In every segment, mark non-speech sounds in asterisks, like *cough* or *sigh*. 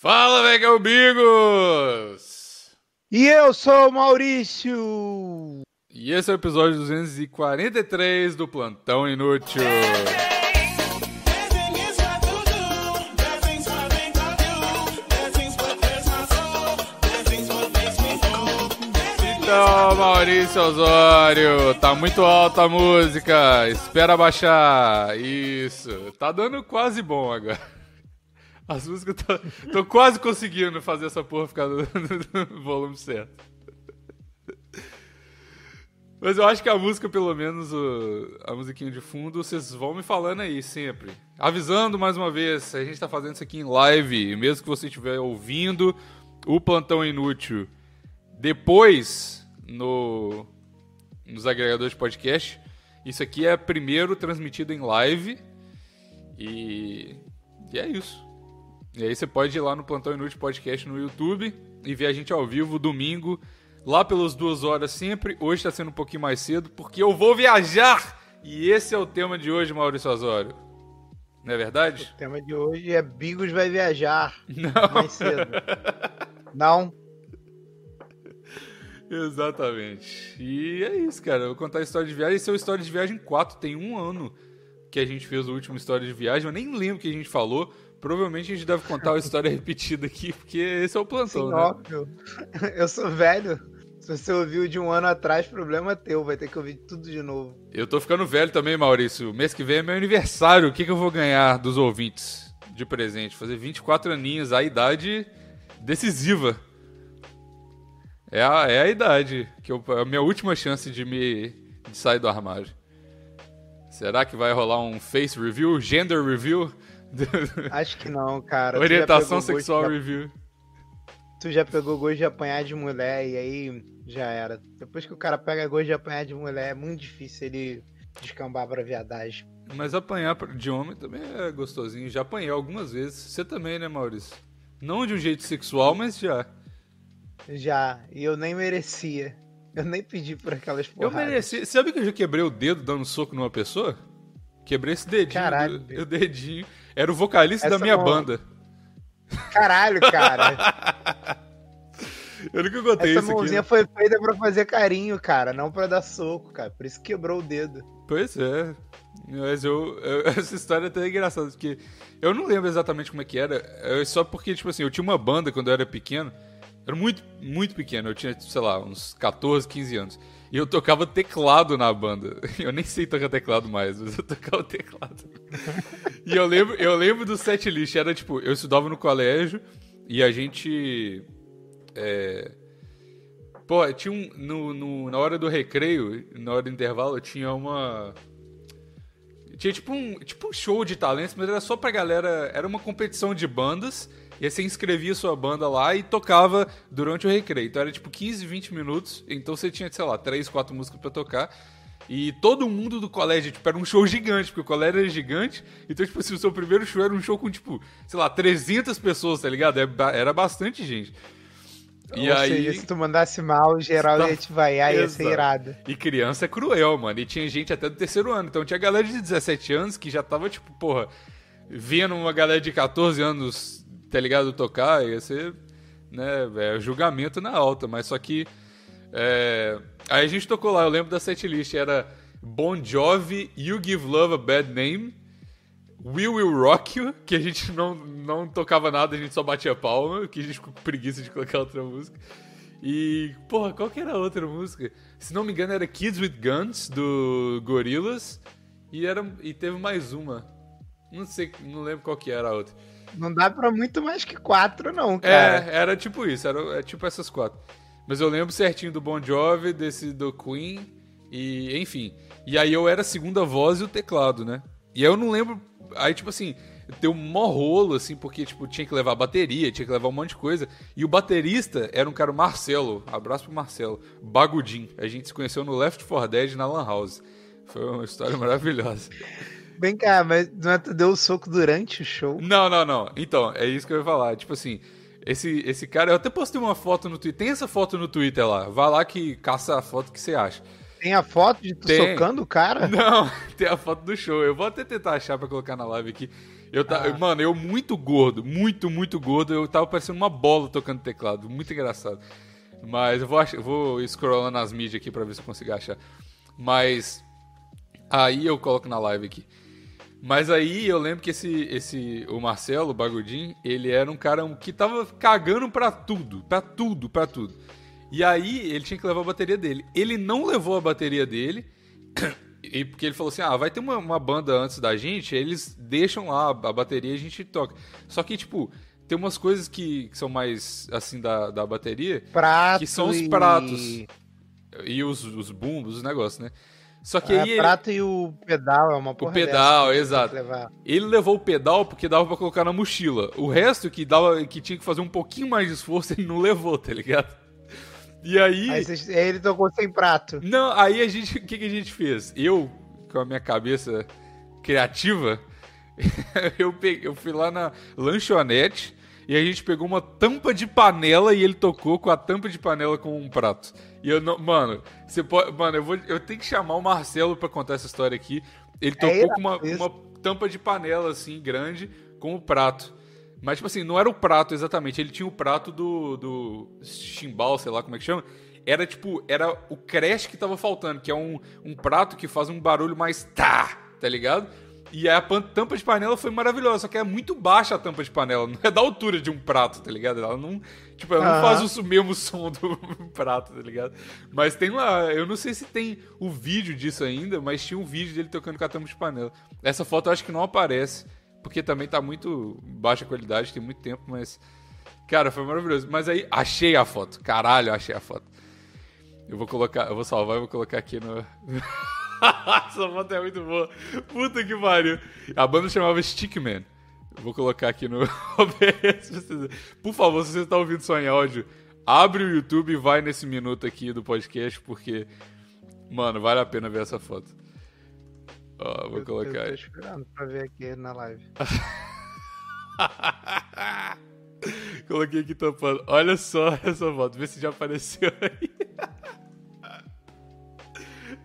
Fala, Vega Bigos! E eu sou o Maurício! E esse é o episódio 243 do Plantão Inútil. Então, Maurício Osório, tá muito alta a música, espera baixar. Isso, tá dando quase bom agora. As músicas tô, tô quase conseguindo fazer essa porra ficar no, no volume certo. Mas eu acho que a música, pelo menos o, a musiquinha de fundo, vocês vão me falando aí sempre. Avisando mais uma vez, a gente tá fazendo isso aqui em live, mesmo que você estiver ouvindo o Plantão Inútil depois no, nos agregadores de podcast. Isso aqui é primeiro transmitido em live. E, e é isso. E aí você pode ir lá no Plantão Inútil Podcast no YouTube e ver a gente ao vivo domingo, lá pelas duas horas sempre. Hoje está sendo um pouquinho mais cedo, porque eu vou viajar! E esse é o tema de hoje, Maurício Osório. Não é verdade? O tema de hoje é Bigos vai viajar. Não. Mais cedo. Não? Exatamente. E é isso, cara. Eu vou contar a história de viagem. Esse é o História de Viagem 4. Tem um ano que a gente fez o último História de Viagem. Eu nem lembro o que a gente falou. Provavelmente a gente deve contar uma história repetida aqui, porque esse é o plantão, Sim, né? óbvio. Eu sou velho. Se você ouviu de um ano atrás, problema teu. Vai ter que ouvir tudo de novo. Eu tô ficando velho também, Maurício. Mês que vem é meu aniversário. O que, que eu vou ganhar dos ouvintes de presente? Fazer 24 aninhos, a idade decisiva. É a, é a idade, que eu, é a minha última chance de me de sair do armário. Será que vai rolar um face review, gender review? *laughs* Acho que não, cara. Orientação gosto sexual review. Tu já pegou gosto de apanhar de mulher e aí já era. Depois que o cara pega gosto de apanhar de mulher, é muito difícil ele descambar pra viadagem. Mas apanhar de homem também é gostosinho. Já apanhei algumas vezes. Você também, né, Maurício? Não de um jeito sexual, mas já. Já, e eu nem merecia. Eu nem pedi por aquelas Eu porradas. mereci. Sabe que eu já quebrei o dedo dando soco numa pessoa? Quebrei esse dedinho. Caralho, do- *laughs* o dedinho. Era o vocalista da Essa minha mão- banda. Caralho, cara. *laughs* Eu nunca contei Essa isso aqui. mãozinha foi feita pra fazer carinho, cara, não pra dar soco, cara. Por isso quebrou o dedo. Pois é. Mas eu, eu- *laughs* Essa história é até engraçada, porque eu não lembro exatamente como é que era. É só porque, tipo assim, eu tinha uma banda quando eu era pequeno. Era muito, muito pequeno. Eu tinha, sei lá, uns 14, 15 anos. E eu tocava teclado na banda. *laughs* Eu nem sei tocar teclado mais, mas eu tocava teclado. E eu lembro, eu lembro do set list. Era tipo, eu estudava no colégio e a gente. É, Pô, tinha um. No, no- na hora do recreio, na hora do intervalo, tinha uma. Tinha tipo um, tipo um show de talentos, mas era só pra galera. Era uma competição de bandas. E aí você inscrevia sua banda lá e tocava durante o recreio. Então era tipo 15, 20 minutos. Então você tinha, sei lá, 3, 4 músicas pra tocar. E todo mundo do colégio, tipo, era um show gigante, porque o colégio era gigante. Então, tipo, se o seu primeiro show era um show com, tipo, sei lá, 300 pessoas, tá ligado? Era ba- Era bastante gente. E Ou aí. seja, se tu mandasse mal, geral ia te vaiar, ia ser irado. E criança é cruel, mano. E tinha gente até do terceiro ano. Então tinha galera de 17 anos que já tava, tipo, porra, vendo uma galera de 14 anos, tá ligado, tocar, ia ser, né, é, julgamento na alta. Mas só que. é, Aí a gente tocou lá, eu lembro da setlist, era Bon Jovi, You Give Love a Bad Name, We Will Rock You, que a gente não, não tocava nada, a gente só batia palma, que a gente ficou com preguiça de colocar outra música. E, porra, qual que era a outra música? Se não me engano, era Kids with Guns, do Gorillaz. E, era, e teve mais uma. Não sei, não lembro qual que era a outra. Não dá pra muito mais que quatro, não, cara. É, era tipo isso, era é tipo essas quatro. Mas eu lembro certinho do Bon Jovi, desse do Queen, e enfim. E aí eu era a segunda voz e o teclado, né? E aí eu não lembro. Aí, tipo assim, deu um mó rolo, assim, porque, tipo, tinha que levar bateria, tinha que levar um monte de coisa. E o baterista era um cara, o Marcelo. Abraço pro Marcelo. Bagudin. A gente se conheceu no Left 4 Dead na Lan House. Foi uma história maravilhosa. Vem cá, mas não é tu deu o soco durante o show? Não, não, não. Então, é isso que eu ia falar. Tipo assim, esse, esse cara, eu até postei uma foto no Twitter. Tem essa foto no Twitter lá. Vai lá que caça a foto que você acha. Tem a foto de tu Tem. socando o cara? *laughs* Não, tem a foto do show. Eu vou até tentar achar pra colocar na live aqui. Eu ta... Ah. Mano, eu muito gordo, muito, muito gordo, eu tava parecendo uma bola tocando teclado. Muito engraçado. Mas eu vou, ach... vou scrollando nas mídias aqui pra ver se eu consigo achar. Mas. Aí eu coloco na live aqui. Mas aí eu lembro que esse, esse o Marcelo, o Bagudinho, ele era um cara que tava cagando pra tudo, pra tudo, pra tudo. E aí ele tinha que levar a bateria dele. Ele não levou a bateria dele, *coughs* e porque ele falou assim: ah, vai ter uma, uma banda antes da gente, eles deixam lá a bateria e a gente toca. Só que, tipo, tem umas coisas que, que são mais assim da, da bateria, Prato que são os e- pratos e os, os bumbos, os negócios, né? Só que É, aí ele- prato e o pedal é uma porra pedal, dessa que exato. Ele levou o pedal porque dava pra colocar na mochila. O resto que dava que tinha que fazer um pouquinho mais de esforço, *laughs* ele não levou, tá ligado? E aí, Aí, vocês- aí ele tocou sem prato. não, aí a gente, o que, que a gente fez? Eu, com a minha cabeça criativa, *laughs* eu peguei, eu fui lá na lanchonete e a gente pegou uma tampa de panela e ele tocou com a tampa de panela com um prato. E eu não, mano, você pode, mano, eu vou, eu tenho que chamar o Marcelo pra contar essa história aqui. Ele tocou irado com uma, uma tampa de panela assim grande com o prato. Mas, tipo assim, não era o prato exatamente. Ele tinha o prato do, do chimbal, sei lá como é que chama. Era tipo, era o crash que tava faltando, que é um, um prato que faz um barulho mais tá, tá ligado? E aí a tampa de panela foi maravilhosa, só que é muito baixa a tampa de panela, não é da altura de um prato, tá ligado? Ela não, tipo, ela não faz o mesmo som do *laughs* prato, tá ligado? Mas tem lá, eu não sei se tem o vídeo disso ainda, mas tinha um vídeo dele tocando com a tampa de panela. Essa foto eu acho que não aparece, porque também tá muito baixa qualidade, tem muito tempo, mas. Cara, foi maravilhoso. Mas aí, achei a foto. Caralho, achei a foto. Eu vou colocar, eu vou salvar e vou colocar aqui no. *laughs* *laughs* Essa foto é muito boa. Puta que pariu. A banda chamava Stickman. Vou colocar aqui no *laughs* Por favor, se você está ouvindo só em áudio, abre o YouTube e vai nesse minuto aqui do podcast, porque, mano, vale a pena ver essa foto. Ó, vou Eu- colocar Eu aí. tô esperando pra ver aqui na live. *laughs* Coloquei aqui tampando. Olha só essa foto, vê se já apareceu aí.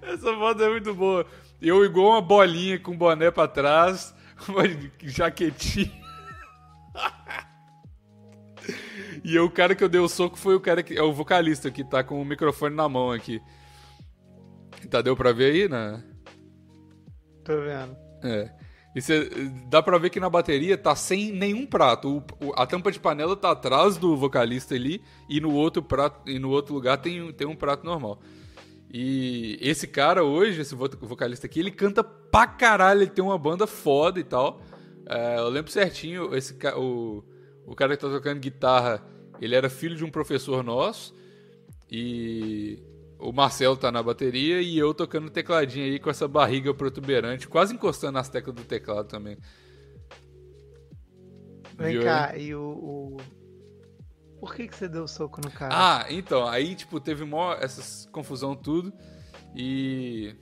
Essa foto é muito boa. Eu igual uma bolinha com boné pra trás, *laughs* uma jaquetinha. E o cara que eu dei o soco foi o cara que é o vocalista que tá com o microfone na mão aqui. Tá deu pra ver aí, né? Tô vendo. É. E cê, dá pra ver que na bateria tá sem nenhum prato. O- o- a tampa de panela tá atrás do vocalista ali e no outro prato e no outro lugar tem, tem um prato normal. E esse cara hoje, esse vo- vocalista aqui, ele canta pra caralho, ele tem uma banda foda e tal. É, eu lembro certinho, esse o, o cara que tá tocando guitarra, ele era filho de um professor nosso. E o Marcelo tá na bateria e eu tocando tecladinho aí com essa barriga protuberante, quase encostando nas teclas do teclado também. Vem Viu cá, e o, o- Por que, que você deu soco no cara? Ah, então, aí, tipo, teve mó essas confusão tudo. E.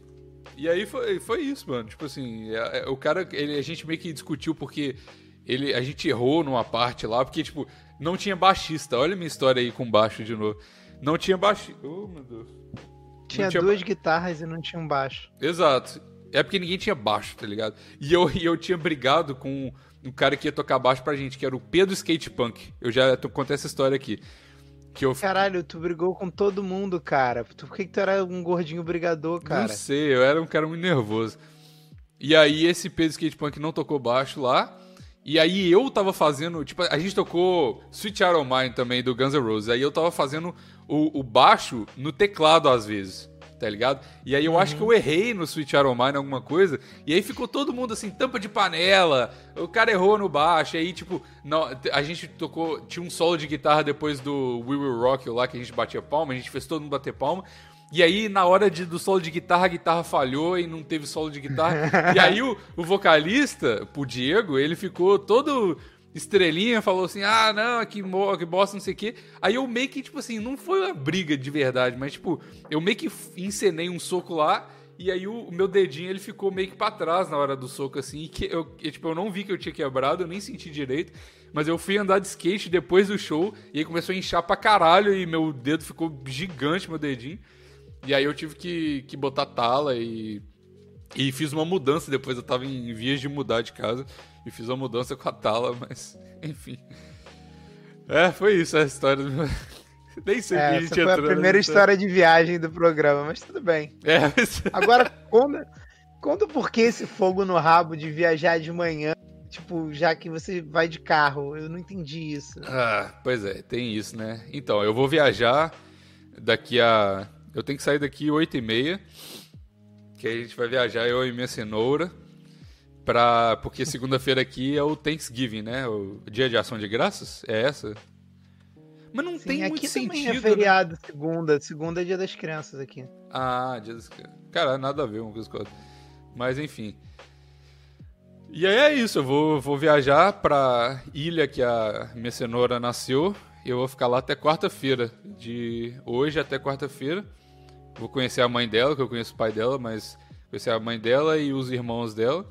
E aí foi, foi isso, mano. Tipo assim, é- é- o cara, ele, a gente meio que discutiu porque ele, a gente errou numa parte lá, porque, tipo, não tinha baixista. Olha a minha história aí com baixo de novo. Não tinha baixista. Oh, meu Deus. tinha tinha duas guitarras e não tinha um baixo. Exato. É porque ninguém tinha baixo, tá ligado? E eu, e eu tinha brigado com um cara que ia tocar baixo pra gente, que era o Pedro Skate Punk. Eu já contei essa história aqui. Que eu Caralho, tu brigou com todo mundo, cara. Tu- Por que, que tu era um gordinho brigador, cara? Não sei, eu era um cara muito nervoso. E aí esse Pedro Skate Punk não tocou baixo lá. E aí eu tava fazendo, tipo, a gente tocou Sweet O' Mine também, do Guns N' Roses. Aí eu tava fazendo o, o baixo no teclado às vezes, tá ligado? E aí eu acho que eu errei no Sweet Child O' Mine alguma coisa. E aí ficou todo mundo assim, tampa de panela. O cara errou no baixo. Aí, tipo, não, a gente tocou, tinha um solo de guitarra depois do We Will Rock You lá, que a gente batia palma. A gente fez todo mundo bater palma. E aí, na hora de- do solo de guitarra, a guitarra falhou e não teve solo de guitarra. *laughs* e aí, o, o vocalista, o Diego, ele ficou todo estrelinha, falou assim: ah, não, que, mo- que bosta, não sei o quê. Aí eu meio que, tipo assim, não foi uma briga de verdade, mas, tipo, eu meio que encenei um soco lá. E aí o, o meu dedinho ele ficou meio que pra trás na hora do soco, assim, que eu, tipo, eu não vi que eu tinha quebrado, eu nem senti direito. Mas eu fui andar de skate depois do show e aí começou a inchar pra caralho e meu dedo ficou gigante, meu dedinho. E aí eu tive que, que botar tala e, E fiz uma mudança depois, eu tava em vias de mudar de casa. E fiz uma mudança com a Tala, mas, *laughs* enfim. É, foi isso a história do meu... *laughs* Nem sei é, essa foi a primeira história de viagem do programa, mas tudo bem. É, mas... *laughs* Agora, conta, conta por que esse fogo no rabo de viajar de manhã, tipo, já que você vai de carro. Eu não entendi isso. Ah, pois é, tem isso, né? Então, eu vou viajar daqui a... Eu tenho que sair daqui 8 e meia, que a gente vai viajar, eu e minha cenoura, pra... porque segunda-feira aqui é o Thanksgiving, né? O Dia de Ação de Graças, é essa? Mas não Sim, tem muito sentido. Aqui também é né? feriado, né? segunda. Segunda é dia das crianças aqui. Ah, dia das crianças. Cara, nada a ver uma coisa com a outra. Mas enfim. E aí é isso, eu vou, vou viajar pra ilha que a minha cenoura nasceu. E eu vou ficar lá até quarta-feira. De hoje até quarta-feira. Vou conhecer a mãe dela, que eu conheço o pai dela, mas conhecer a mãe dela e os irmãos dela.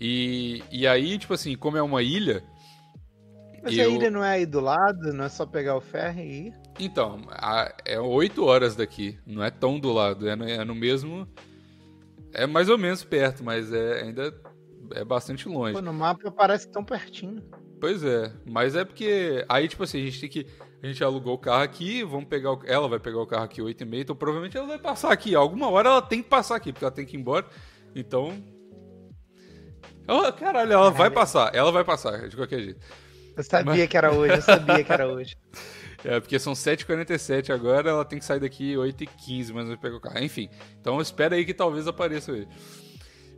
E, e aí, tipo assim, como é uma ilha, mas eu... a ilha não é aí do lado? Não é só pegar o ferro e ir? Então, a, é 8 horas daqui. Não é tão do lado. É no, é no, mesmo. É mais ou menos perto, mas é ainda é bastante longe. Pô, no mapa parece tão pertinho. Pois é, mas é porque. Aí, tipo assim, a gente tem que. A gente alugou o carro aqui, vamos pegar o... Ela vai pegar o carro aqui 8 e meia, então provavelmente ela vai passar aqui. Alguma hora ela tem que passar aqui, porque ela tem que ir embora. Então. Oh, caralho, ela vai passar, ela vai passar, de qualquer jeito. Eu sabia Mas... que era hoje, eu sabia que era hoje. *laughs* É, porque são 7h47 agora, ela tem que sair daqui 8h15, mas não pegar o carro. Enfim, então espera aí que talvez apareça hoje.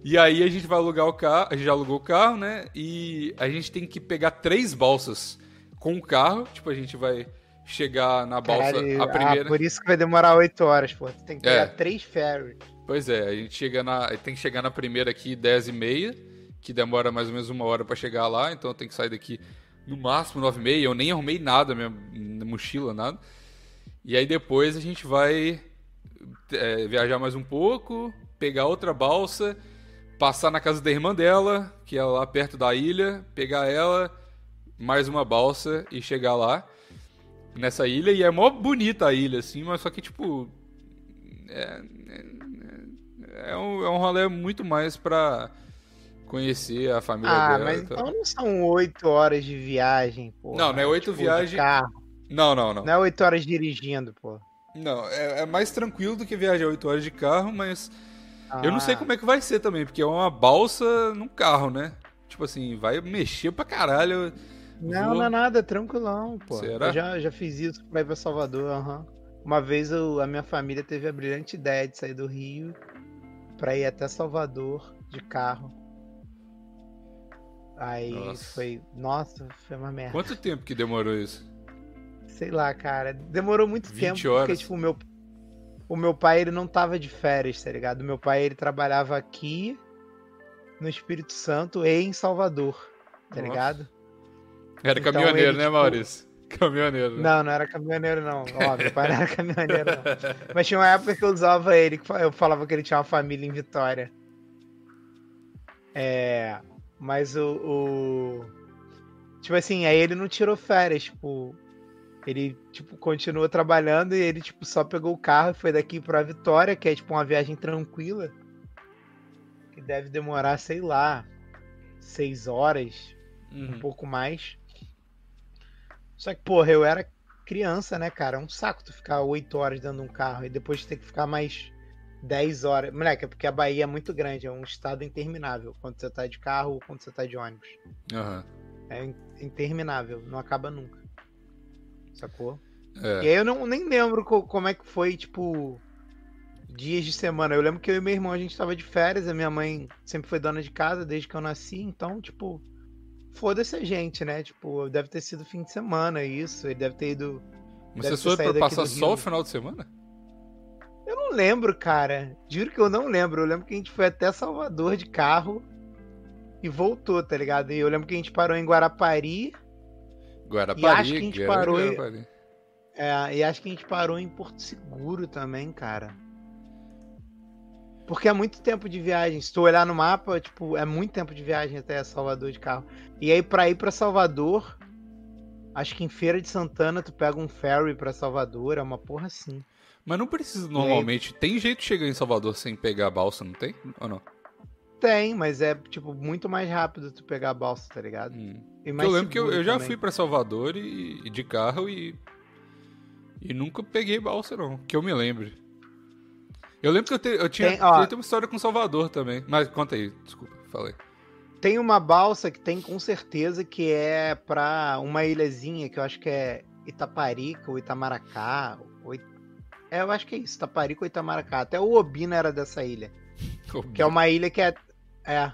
E aí a gente vai alugar o carro, a gente já alugou o carro, né? E a gente tem que pegar três balsas com o carro, tipo, a gente vai chegar na balsa Caralho, a primeira. Ah, por isso que vai demorar 8 horas, pô. Tem que pegar é. três ferries. Pois é, a gente chega na, tem que chegar na primeira aqui 10 e meia, que demora mais ou menos uma hora para chegar lá, então tem que sair daqui no máximo 9,5. Eu nem arrumei nada, minha mochila, nada. E aí depois a gente vai é, viajar mais um pouco, pegar outra balsa, passar na casa da irmã dela, que é lá perto da ilha, pegar ela, mais uma balsa e chegar lá nessa ilha. E é mó bonita a ilha, assim, mas só que tipo. É, é, é um, é um rolê muito mais pra conhecer a família ah, dela. Ah, mas então não são oito horas de viagem, pô. Não, não é oito tipo, viagens. Não, não, não. Não é oito horas dirigindo, pô. Não, é, é, mais tranquilo do que viajar oito horas de carro, mas ah. eu não sei ah. como é que vai ser também, porque é uma balsa num carro, né? Tipo assim, vai mexer pra caralho. Não, Vou... não é nada, é tranquilão, pô. Será? Eu já, já fiz isso pra ir pra Salvador, aham. Uhum. Uma vez eu, a minha família teve a brilhante ideia de sair do Rio pra ir até Salvador de carro. Aí nossa. foi. Nossa, foi uma merda. Quanto tempo que demorou isso? Sei lá, cara. Demorou muito tempo. Horas. Porque, tipo, o meu, o meu pai, ele não tava de férias, tá ligado? O meu pai, ele trabalhava aqui no Espírito Santo e em Salvador, tá nossa. ligado? Era então, caminhoneiro, ele, né, tipo... Maurício? *laughs* Caminhoneiro. Né? Não, não era caminhoneiro, não. Ó, meu pai não era *laughs* caminhoneiro, não. Mas tinha uma época que eu usava ele, que eu falava que ele tinha uma família em Vitória. É. Mas o, o, Tipo assim, aí ele não tirou férias, tipo. Ele, tipo, continuou trabalhando e ele, tipo, só pegou o carro e foi daqui pra Vitória, que é, tipo, uma viagem tranquila. Que deve demorar, sei lá, seis horas, uhum. um pouco mais. Só que, porra, eu era criança, né, cara? É um saco tu ficar oito horas dentro de um carro e depois ter que ficar mais 10 horas. Moleque, é porque a Bahia é muito grande, é um estado interminável. Quando você tá de carro ou quando você tá de ônibus. Uhum. É interminável, não acaba nunca. Sacou? É. E aí eu não, nem lembro como é que foi, tipo, dias de semana. Eu lembro que eu e meu irmão a gente tava de férias, a minha mãe sempre foi dona de casa desde que eu nasci, então, tipo, foda-se a gente, né? Tipo, deve ter sido fim de semana isso, ele deve ter ido. Mas você foi pra passar só o final de semana? Eu não lembro, cara. Juro que eu não lembro. Eu lembro que a gente foi até Salvador de carro e voltou, tá ligado? E eu lembro que a gente parou em Guarapari. Guarapari, e acho que a gente parou em... É, e acho que a gente parou em Porto Seguro também, cara. Porque é muito tempo de viagem. Se tu olhar no mapa, tipo, é muito tempo de viagem até Salvador de carro. E aí, pra ir pra Salvador, acho que em Feira de Santana tu pega um ferry pra Salvador, é uma porra assim. Mas não precisa normalmente. Tem jeito de chegar em Salvador sem pegar a balsa, não tem? Ou não? Tem, mas é, tipo, muito mais rápido tu pegar a balsa, tá ligado? Hum. E Eu lembro que eu, eu já fui pra Salvador e, e de carro e. E nunca peguei balsa, não. Que eu me lembre. Eu lembro que eu, te- eu tinha, Tem, ó. eu uma história com Salvador também. Mas conta aí, desculpa, falei. Tem uma balsa que tem com certeza que é pra uma ilhazinha que eu acho que é Itaparica ou Itamaracá. Ou... It- É, eu acho que é isso, Itaparica ou Itamaracá. Até o Obina era dessa ilha. *laughs* Que é uma ilha que é. É.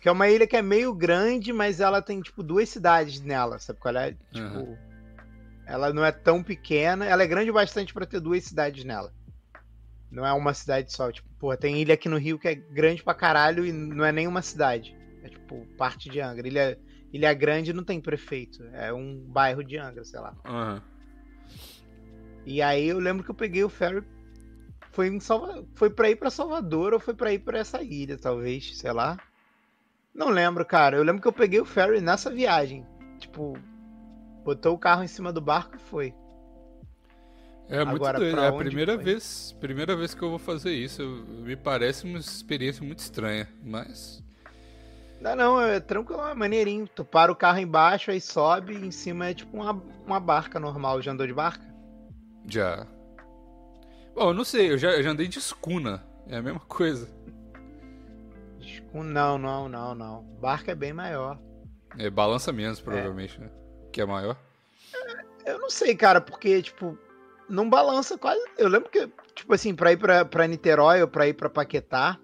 Que é uma ilha que é meio grande, mas ela tem, tipo, duas cidades nela, sabe qual é? Tipo. Aham. Ela não é tão pequena. Ela é grande o bastante pra ter duas cidades nela. Não é uma cidade só. Tipo, porra, tem ilha aqui no Rio que é grande pra caralho e não é nem uma cidade. É tipo parte de Angra. Ilha, ilha Grande não tem prefeito. É um bairro de Angra, sei lá. Aham. E aí eu lembro que eu peguei o ferry. Foi, em Salva... foi pra ir pra Salvador ou foi pra ir pra essa ilha, talvez, sei lá. Não lembro, cara. Eu lembro que eu peguei o ferry nessa viagem. Tipo, botou o carro em cima do barco e foi. É muito Agora, doido. É a primeira foi? vez, primeira vez que eu vou fazer isso. Me parece uma experiência muito estranha, mas. Não, não, é tranquilo, é maneirinho. Tu para o carro embaixo, aí sobe, e em cima é tipo uma, uma barca normal. Já andou de barca? Já. Bom, eu não sei, eu já, eu já andei de escuna. É a mesma coisa. Escu- Não, não, não, não. Barca é bem maior. É, balança menos, provavelmente, né? Que é maior. Eu não sei, cara, porque, tipo, não balança quase. Eu lembro que, tipo assim, pra ir pra, pra Niterói ou pra ir pra Paquetá,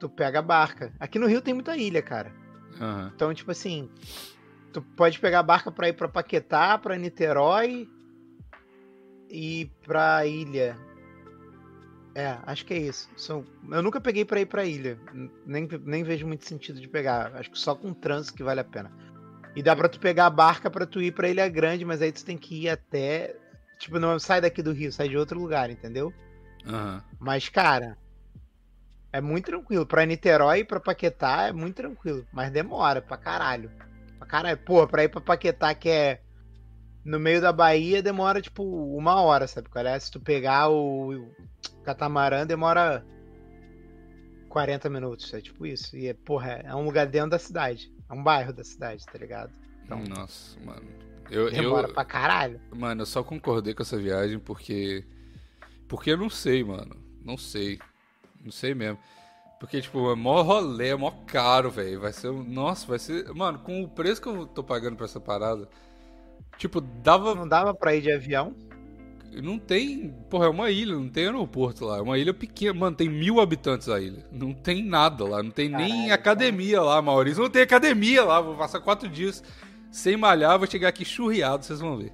tu pega a barca. Aqui no Rio tem muita ilha, cara. Aham. Então, tipo assim, tu pode pegar a barca pra ir pra Paquetá, pra Niterói e pra ilha. É, acho que é isso. São- Eu nunca peguei pra ir pra ilha. Nem, nem vejo muito sentido de pegar. Acho que só com trânsito que vale a pena. E dá pra tu pegar a barca pra tu ir pra Ilha Grande, mas aí tu tem que ir até. Tipo, não sai daqui do Rio, sai de outro lugar, entendeu? Aham. Mas, cara, é muito tranquilo. Pra Niterói e pra Paquetá é muito tranquilo. Mas demora pra caralho. Pra caralho. Pô, pra ir pra Paquetá, que é no meio da Bahia, demora tipo uma hora, sabe? qual é? Se tu pegar o, o catamarã, demora 40 minutos. É tipo isso. E, é, porra, é um lugar dentro da cidade. É um bairro da cidade, tá ligado? Então, Nossa, mano. Eu, demora eu, pra caralho. Mano, eu só concordei com essa viagem porque. Porque eu não sei, mano. Não sei. Não sei mesmo. Porque, tipo, é mó rolê, é mó caro, velho. Vai ser. Nossa, vai ser. Mano, com o preço que eu tô pagando pra essa parada. Tipo, dava. Não dava pra ir de avião? Não tem. Porra, é uma ilha, não tem aeroporto lá. É uma ilha pequena. Mano, tem mil habitantes a ilha. Não tem nada lá. Não tem nem Caralho, academia lá, Maurício. Não tem academia lá. Vou passar quatro dias sem malhar. Vou chegar aqui churriado, vocês vão ver.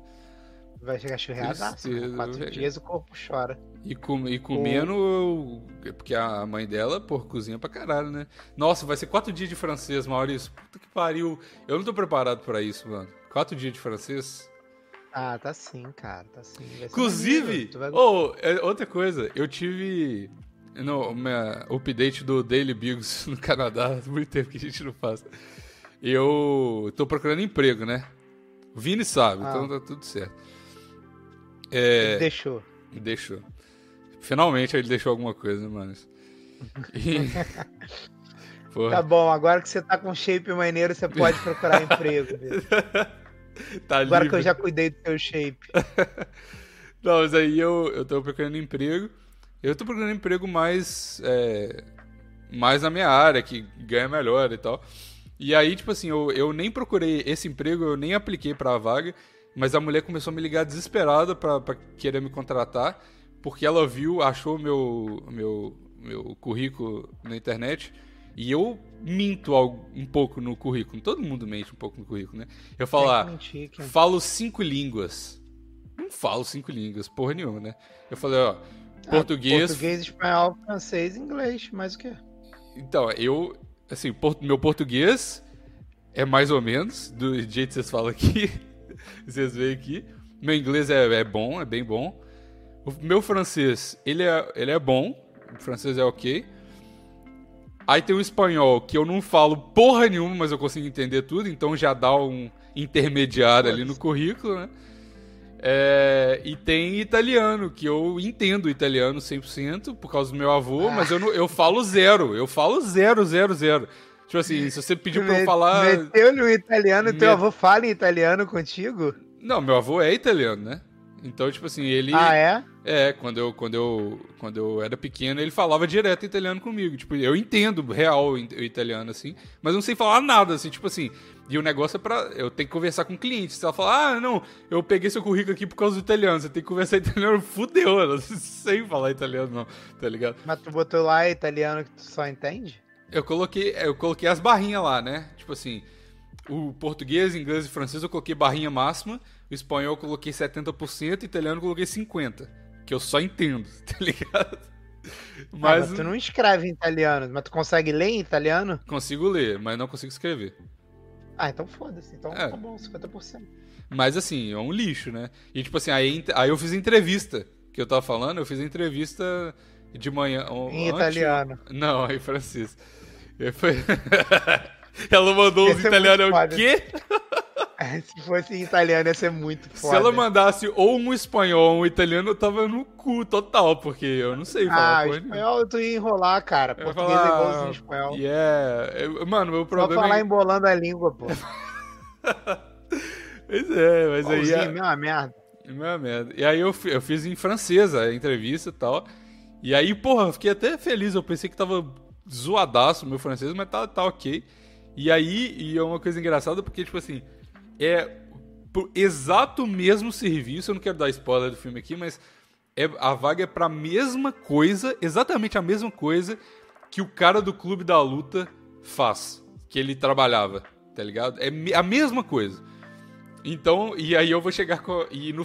Vai chegar. Tristeza, Quatro dias o corpo chora. E, com, e comendo. eu- Porque a mãe dela, pô, cozinha pra caralho, né? Nossa, vai ser quatro dias de francês, Maurício. Puta que pariu. Eu não tô preparado pra isso, mano. Quatro dias de francês. Ah, tá sim, cara, tá sim. Inclusive, vai- oh, outra coisa, eu tive no minha update do Daily Bugles *laughs* no Canadá, há muito tempo que a gente não faz. Eu tô procurando emprego, né? O Vini sabe, Ah. então tá tudo certo. É, Deixou. deixou. Finalmente ele deixou alguma coisa, né, mano? E... *laughs* Tá bom, agora que você tá com shape maneiro, você pode procurar emprego. *laughs* Tá Agora que livre. eu já cuidei do seu shape. *laughs* Não, mas aí eu, eu tô procurando emprego. Eu tô procurando emprego mais. é, mais na minha área, que ganha melhor e tal. E aí, tipo assim, eu, eu nem procurei esse emprego, eu nem apliquei pra vaga, mas a mulher começou a me ligar desesperada pra, pra querer me contratar, porque ela viu, achou meu, meu, meu currículo na internet. E eu minto um pouco no currículo. Todo mundo mente um pouco no currículo, né? Eu falo, ah, falo cinco línguas. Não falo cinco línguas, porra nenhuma, né? Eu falei, ó, Ah, português. Português, espanhol, francês, inglês, mais o quê? Então, eu, assim, meu português é mais ou menos, do jeito que vocês falam aqui. *laughs* vocês veem aqui. Meu inglês é, é bom, é bem bom. O meu francês, ele é, ele é bom. O francês é ok. Aí tem o espanhol, que eu não falo porra nenhuma, mas eu consigo entender tudo, então já dá um intermediário ali no currículo, né? É, e tem italiano, que eu entendo italiano 100% por causa do meu avô, mas eu, não, eu falo zero. Eu falo zero, zero, zero. Tipo assim, se você pediu pra eu falar. Meteu no italiano e teu avô fala em italiano contigo? Não, meu avô é italiano, né? Então, tipo assim, ele. Ah, é? É, quando eu, quando eu, quando eu era pequeno, ele falava direto italiano comigo. Tipo, eu entendo real o italiano, assim, mas não sei falar nada, assim, tipo assim. E o negócio é pra. Eu tenho que conversar com o cliente. Se ela falar, ah, não, eu peguei seu currículo aqui por causa do italiano, você tem que conversar *laughs* italiano, fudeu, eu não sei falar italiano, não, tá ligado? Mas tu botou lá italiano que tu só entende? Eu coloquei, eu coloquei as barrinhas lá, né? Tipo assim, o português, inglês e francês eu coloquei barrinha máxima, o espanhol eu coloquei 70%, o italiano eu coloquei 50%. Que eu só entendo, *laughs* tá ligado? Mas, ah, mas tu não escreve em italiano, mas tu consegue ler em italiano? Consigo ler, mas não consigo escrever. Ah, então foda-se. Então é. tá bom, 50%. Mas assim, é um lixo, né? E tipo assim, aí, aí eu fiz entrevista, que eu tava falando, eu fiz entrevista de manhã. Em antes, italiano. Não, em francês. Foi... *laughs* Ela mandou os é italianos. É o quê? *laughs* *laughs* Se fosse em italiano ia ser muito foda. Se ela mandasse ou um espanhol ou um italiano, eu tava no cu total, porque eu não sei falar. Ah, espanhol tu ia enrolar, cara. Eu Português falar, é igualzinho espanhol. Yeah. Eu, mano, meu problema Só falar é... embolando a língua, pô. *laughs* pois é, mas aí... É... Mesma merda. Mesma merda. E aí eu, eu fiz em francês a entrevista e tal. E aí, porra, eu fiquei até feliz. Eu pensei que tava zoadaço o meu francês, mas tá, tá ok. E aí, e é uma coisa engraçada porque, tipo assim, é pro exato mesmo serviço, eu não quero dar spoiler do filme aqui, mas é, a vaga é pra mesma coisa, exatamente a mesma coisa que o cara do Clube da Luta faz, que ele trabalhava, tá ligado? É a mesma coisa. Então, e aí eu vou chegar com. E no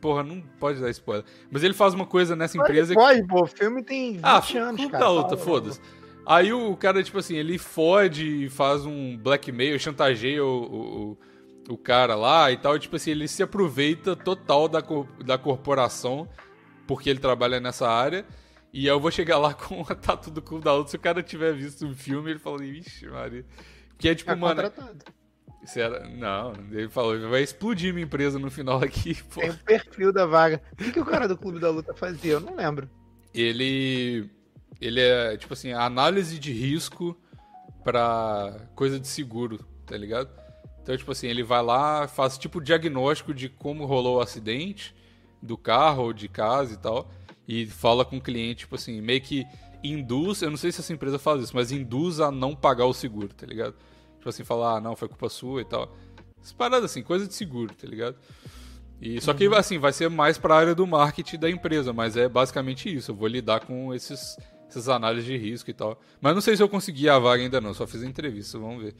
Porra, não pode dar spoiler. Mas ele faz uma coisa nessa empresa. Pode, que... pô, o filme tem 20 ah, anos, Clube cara. da Luta, foda-se. Aí o cara, tipo assim, ele fode, faz um blackmail, chantageia o, o, o cara lá e tal. E, tipo assim, ele se aproveita total da, da corporação, porque ele trabalha nessa área. E eu vou chegar lá *laughs* com a tatu do Clube da Luta. Se o cara tiver visto um filme, ele fala, ixi, Maria. Que é tipo, é mano. Será? Não, ele falou, vai explodir minha empresa no final aqui. *laughs* Pô. Tem o perfil da vaga. O que, que o cara do Clube da Luta fazia? Eu não lembro. Ele. Ele é, tipo assim, análise de risco pra coisa de seguro, tá ligado? Então, tipo assim, ele vai lá, faz tipo diagnóstico de como rolou o acidente do carro ou de casa e tal, e fala com o cliente, tipo assim, meio que induz, eu não sei se essa empresa faz isso, mas induz a não pagar o seguro, tá ligado? Tipo assim, falar, ah, não, foi culpa sua e tal. Essas paradas assim, coisa de seguro, tá ligado? E, só que, uhum. assim, vai ser mais pra área do marketing da empresa, mas é basicamente isso. Eu vou lidar com esses, essas análises de risco e tal. Mas não sei se eu consegui a vaga ainda não, só fiz a entrevista, vamos ver.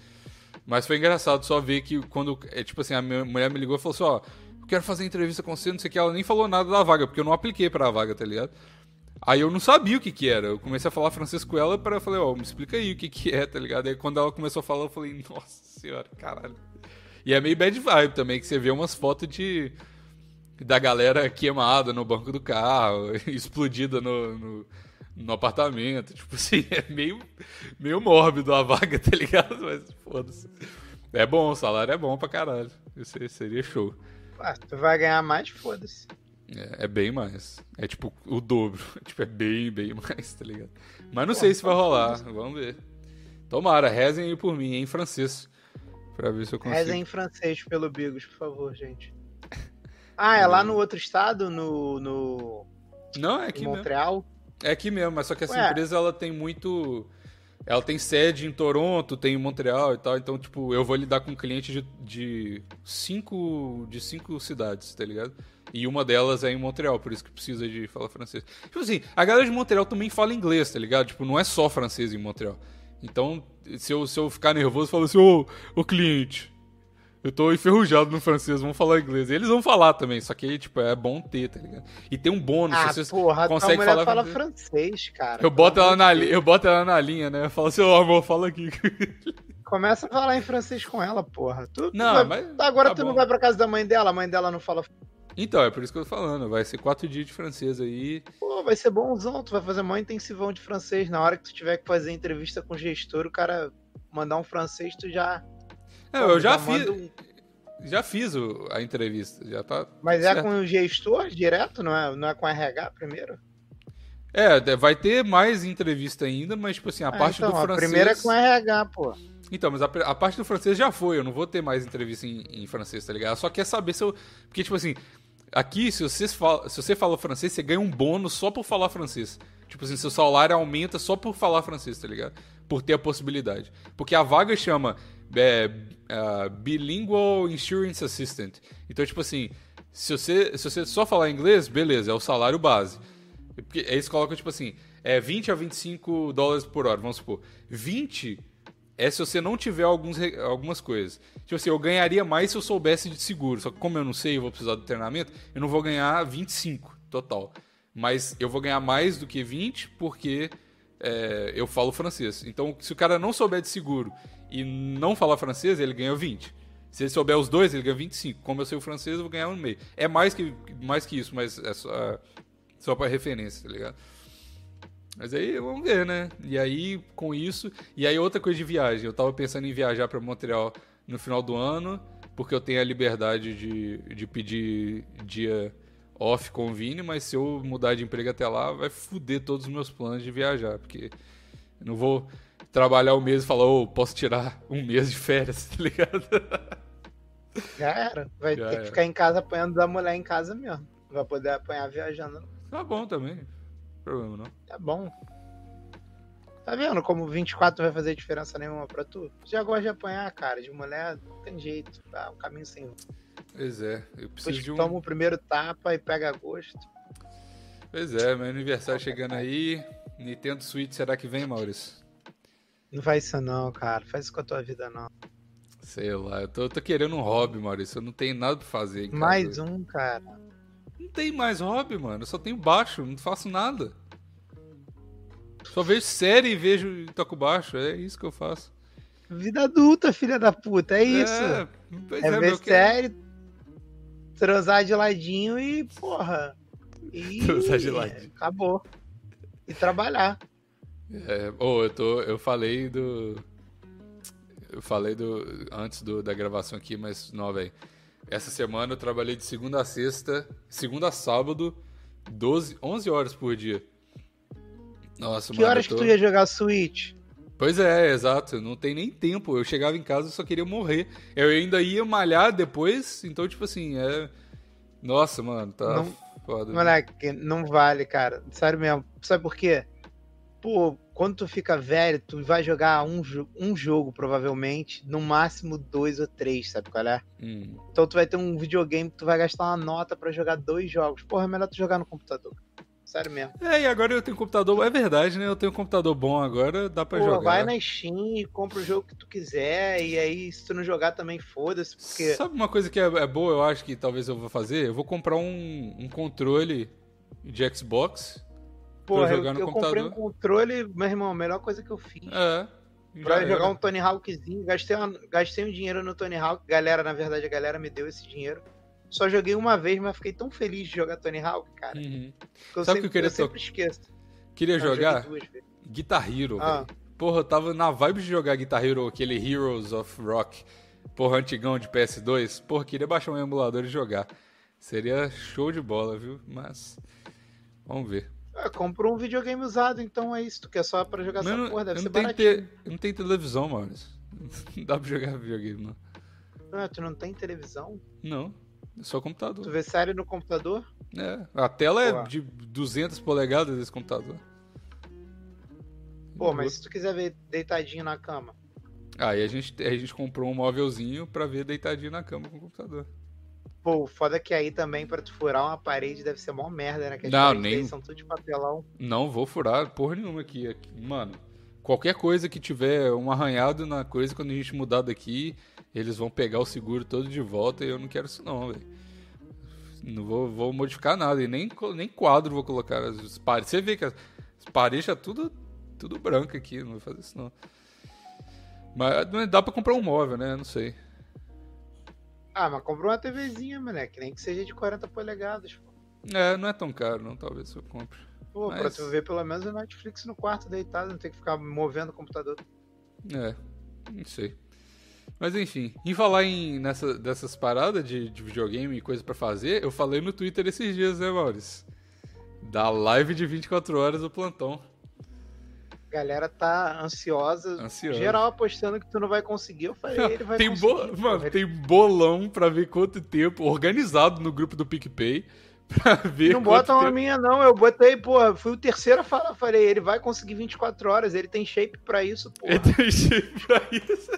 Mas foi engraçado só ver que quando. É, tipo assim, a minha mulher me ligou e falou assim: ó, eu quero fazer entrevista com você, não sei o que. Ela nem falou nada da vaga, porque eu não apliquei pra vaga, tá ligado? Aí eu não sabia o que que era. Eu comecei a falar francês com ela para falei, ó, oh, me explica aí o que que é, tá ligado? Aí quando ela começou a falar, eu falei, nossa senhora, caralho. E é meio bad vibe também, que você vê umas fotos de da galera queimada no banco do carro, *laughs* explodida no, no, no, apartamento. Tipo assim, *laughs* é meio, meio mórbido a vaga, *laughs* tá ligado? Mas foda-se. É bom, o salário é bom pra caralho. Isso seria show. Ah, tu vai ganhar mais, foda-se. É, é, bem mais. É tipo o dobro. *laughs* tipo, é bem, bem mais, tá ligado? Mas não Pô, sei se vai rolar. Vamos ver. Tomara, rezem aí por mim, em francês. Pra ver se eu consigo. Rezem em francês pelo Bigos, por favor, gente. Ah, é lá no outro estado? No. no... Não, é aqui Montreal? Mesmo. É aqui mesmo, mas só que essa Ué. empresa ela tem muito. Ela tem sede em Toronto, tem em Montreal e tal, então, tipo, eu vou lidar com um cliente de, de, cinco, de cinco cidades, tá ligado? E uma delas é em Montreal, por isso que precisa de falar francês. Tipo assim, a galera de Montreal também fala inglês, tá ligado? Tipo, não é só francês em Montreal. Então, se eu, se eu ficar nervoso, eu falo assim, ô, ô cliente, eu tô enferrujado no francês, vamos falar inglês. Eles vão falar também, só que, tipo, é bom ter, tá ligado? E tem um bônus, ah, você porra, consegue falar... fala francês, cara. Eu boto, ela na, eu boto ela na linha, né? Eu falo assim, ô, amor, fala aqui. *laughs* Começa a falar em francês com ela, porra. Tu, não, tu vai... mas... Agora tá tu bom. não vai pra casa da mãe dela, a mãe dela não fala... Então, é por isso que eu tô falando. Vai ser quatro dias de francês aí. Pô, vai ser bonzão. Tu vai fazer mó intensivão de francês. Na hora que tu tiver que fazer entrevista com o gestor, o cara mandar um francês, tu já... É, eu já, já fiz... Um Já fiz o- a entrevista, já tá. Mas é certo. com o gestor direto, não é, não é com RH primeiro? É, vai ter mais entrevista ainda, mas, tipo assim, a Ah, parte então, do a francês. primeira é com RH, pô. Então, mas a, a parte do francês já foi, eu não vou ter mais entrevista em, em francês, tá ligado? Ela Só quer saber se eu. Porque, tipo assim, aqui, se você fala, se você fala francês, você ganha um bônus só por falar francês. Tipo assim, seu salário aumenta só por falar francês, tá ligado? Por ter a possibilidade. Porque a vaga chama é, ah, Bilingual Insurance Assistant. Então, tipo assim, se você, se você só falar inglês, beleza, é o salário base. Porque eles colocam, tipo assim, é 20 a 25 dólares por hora, vamos supor. 20 é se você não tiver alguns, algumas coisas. Tipo assim, eu ganharia mais se eu soubesse de seguro. Só que como eu não sei e vou precisar do treinamento, eu não vou ganhar 25 total. Mas eu vou ganhar mais do que 20 porque é, eu falo francês. Então, se o cara não souber de seguro e não falar francês, ele ganha 20. Se ele souber os dois, ele ganha 25. Como eu sei o francês, eu vou ganhar um meio. É mais que, mais que isso, mas é só, só para referência, tá ligado? Mas aí vamos ver, né? E aí, com isso. E aí, outra coisa de viagem. Eu tava pensando em viajar para Montreal no final do ano, porque eu tenho a liberdade de, de pedir dia off com o Vini, mas se eu mudar de emprego até lá, vai foder todos os meus planos de viajar, porque não vou trabalhar um mês e falar, ô, posso tirar um mês de férias, *laughs* tá ligado? Já era. Vai Já ter era. que ficar em casa apanhando da mulher em casa mesmo. Não vai poder apanhar viajando. não. Tá bom também. Problema não. Tá bom. Tá vendo como 24 não vai fazer diferença nenhuma pra tu? Já gosta de apanhar, cara. De mulher, não tem jeito. Tá um caminho sem. Pois é, eu preciso de um. toma o primeiro tapa e pega gosto. Pois é, meu aniversário chegando aí. Nintendo Switch, será que vem, Maurício? Não faz isso não, cara. Faz isso com a tua vida, não. Sei lá, eu tô, eu tô querendo um hobby, Maurício. Eu não tenho nada pra fazer. Mais um, cara. Não tem mais hobby, mano. Eu só tenho baixo, não faço nada. Só vejo série e vejo e toco baixo. É isso que eu faço. Vida adulta, filha da puta. É isso. É, É, é, ver série, transar de ladinho e, porra. E *laughs* Transar de ladinho. Acabou. E trabalhar. É, ô, eu tô. Eu falei do. Eu falei do. Antes do, da gravação aqui, mas não, velho. Essa semana eu trabalhei de segunda a sexta, segunda a sábado, 12, 11 horas por dia. Nossa, Que mano. horas tô... que tu ia jogar Switch? Pois é, exato. Não tem nem tempo. Eu chegava em casa e só queria morrer. Eu ainda ia malhar depois, então, tipo assim, é. Nossa, mano, tá Não- foda. Moleque, não vale, cara. Sério mesmo. Sabe por quê? Pô, quando tu fica velho, tu vai jogar um, um jogo, provavelmente, no máximo dois ou três, sabe qual é? Hum. Então tu vai ter um videogame que tu vai gastar uma nota pra jogar dois jogos. Porra, é melhor tu jogar no computador. Sério mesmo. É, e agora eu tenho computador. É verdade, né? Eu tenho um computador bom agora, dá pra Pô, jogar. vai na Steam e compra o jogo que tu quiser. E aí, se tu não jogar também, foda-se. Porque. Sabe uma coisa que é, é boa, eu acho que talvez eu vou fazer? Eu vou comprar um, um controle de Xbox. Porra, jogar no eu comprei um computador. controle, meu irmão, a melhor coisa que eu fiz. É. Pra já jogar era. um Tony Hawkzinho, gastei, uma- gastei um dinheiro no Tony Hawk. Galera, na verdade, a galera me deu esse dinheiro. Só joguei uma vez, mas fiquei tão feliz de jogar Tony Hawk, cara. Uhum. Que eu Sabe o que eu queria eu sempre esqueço. Queria joguei jogar. Guitar Hero, Ah. Porra, eu tava na vibe de jogar Guitar Hero, aquele Heroes of Rock. Porra, antigão de PS2. Porra, queria baixar um emulador e jogar. Seria show de bola, viu? Mas. Vamos ver. Ah, comprou um videogame usado, então é isso. Tu quer só pra jogar Mas essa porra, deve ser baratinho. te- eu não tenho televisão, mano. *laughs* Não dá pra jogar videogame, não. Ah, tu não tem televisão? Não. É só Tu computador. vê série no computador? É. A tela é Boa. de 200 polegadas desse computador. Pô, mas se tu quiser ver deitadinho na cama. Aí a gente, a gente comprou um móvelzinho pra ver deitadinho na cama com o computador. Pô, foda é que aí também pra tu furar uma parede deve ser mó merda, né? Que as Não, nem- são tudo de papelão. Não vou furar porra nenhuma aqui. aqui. Mano, qualquer coisa que tiver um arranhado na coisa, quando a gente mudar daqui, eles vão pegar o seguro todo de volta e eu não quero isso não, velho. Não vou, vou modificar nada e nem, nem quadro vou colocar. As paredes. Você vê que as, as paredes tá tudo, tudo branco aqui, não vou fazer isso não. Mas mas dá pra comprar um móvel, né? Não sei. Ah, mas comprou uma TVzinha, moleque. Nem que seja de 40 polegadas, pô. É, não é tão caro não, talvez eu compre. Pô, pra Mas- tu ver pelo menos o Netflix no quarto deitado, não ter que ficar movendo o computador. É, não sei. Mas enfim, em falar em nessa, dessas paradas de, de videogame e coisa pra fazer, eu falei no Twitter esses dias, né, Maurício? Da live de 24 horas do plantão. A galera tá ansiosa. Ansiosa. Geral apostando que tu não vai conseguir. Eu falei, ele vai tem conseguir. bo... Mano, Ele tem bolão pra ver quanto tempo, organizado no grupo do PicPay, *laughs* pra ver Não botam a tempo... minha, não. Eu botei, pô, fui o terceiro a falar. Falei, ele vai conseguir 24 horas, ele tem shape pra isso, pô. Ele tem shape pra isso.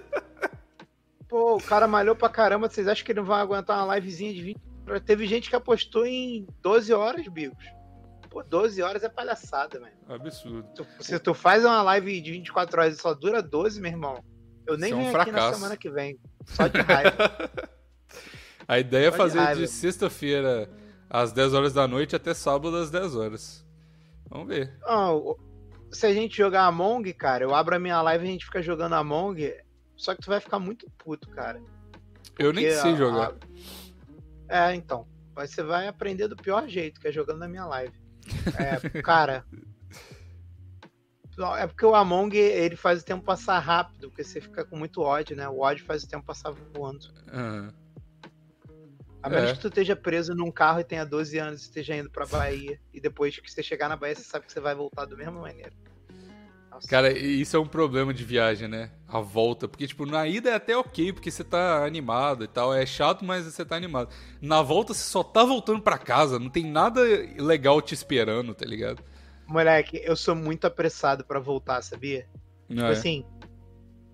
Pô, o cara malhou pra caramba. Vocês acham que ele não vai aguentar uma livezinha de 20 horas? Teve gente que apostou em 12 horas, Bigos. Pô, 12 horas é palhaçada, velho. Absurdo. Tu- Se tu faz uma live de 24 horas e só dura 12, meu irmão, eu nem Isso é um venho aqui na semana que vem. Só de raiva. *laughs* A ideia é Só de fazer raiva. de sexta-feira às 10 horas da noite até sábado às 10 horas. Vamos ver. Não, se a gente jogar Among, cara, eu abro a minha live e a gente fica jogando Among, só que tu vai ficar muito puto, cara. Eu nem sei a- jogar. a- É, então. Mas você vai aprender do pior jeito, que é jogando na minha live. É, cara. É porque o Among, ele faz o tempo passar rápido, porque você fica com muito ódio, né? O ódio faz o tempo passar voando. Aham. A menos É. que tu esteja preso num carro e tenha 12 anos e esteja indo pra Bahia. E depois que você chegar na Bahia, você sabe que você vai voltar da mesma maneira. Nossa. Cara, isso é um problema de viagem, né? A volta. Porque, tipo, na ida é até ok, porque você tá animado e tal. É chato, mas você tá animado. Na volta, você só tá voltando pra casa. Não tem nada legal te esperando, tá ligado? Moleque, eu sou muito apressado pra voltar, sabia? Não Tipo é? assim,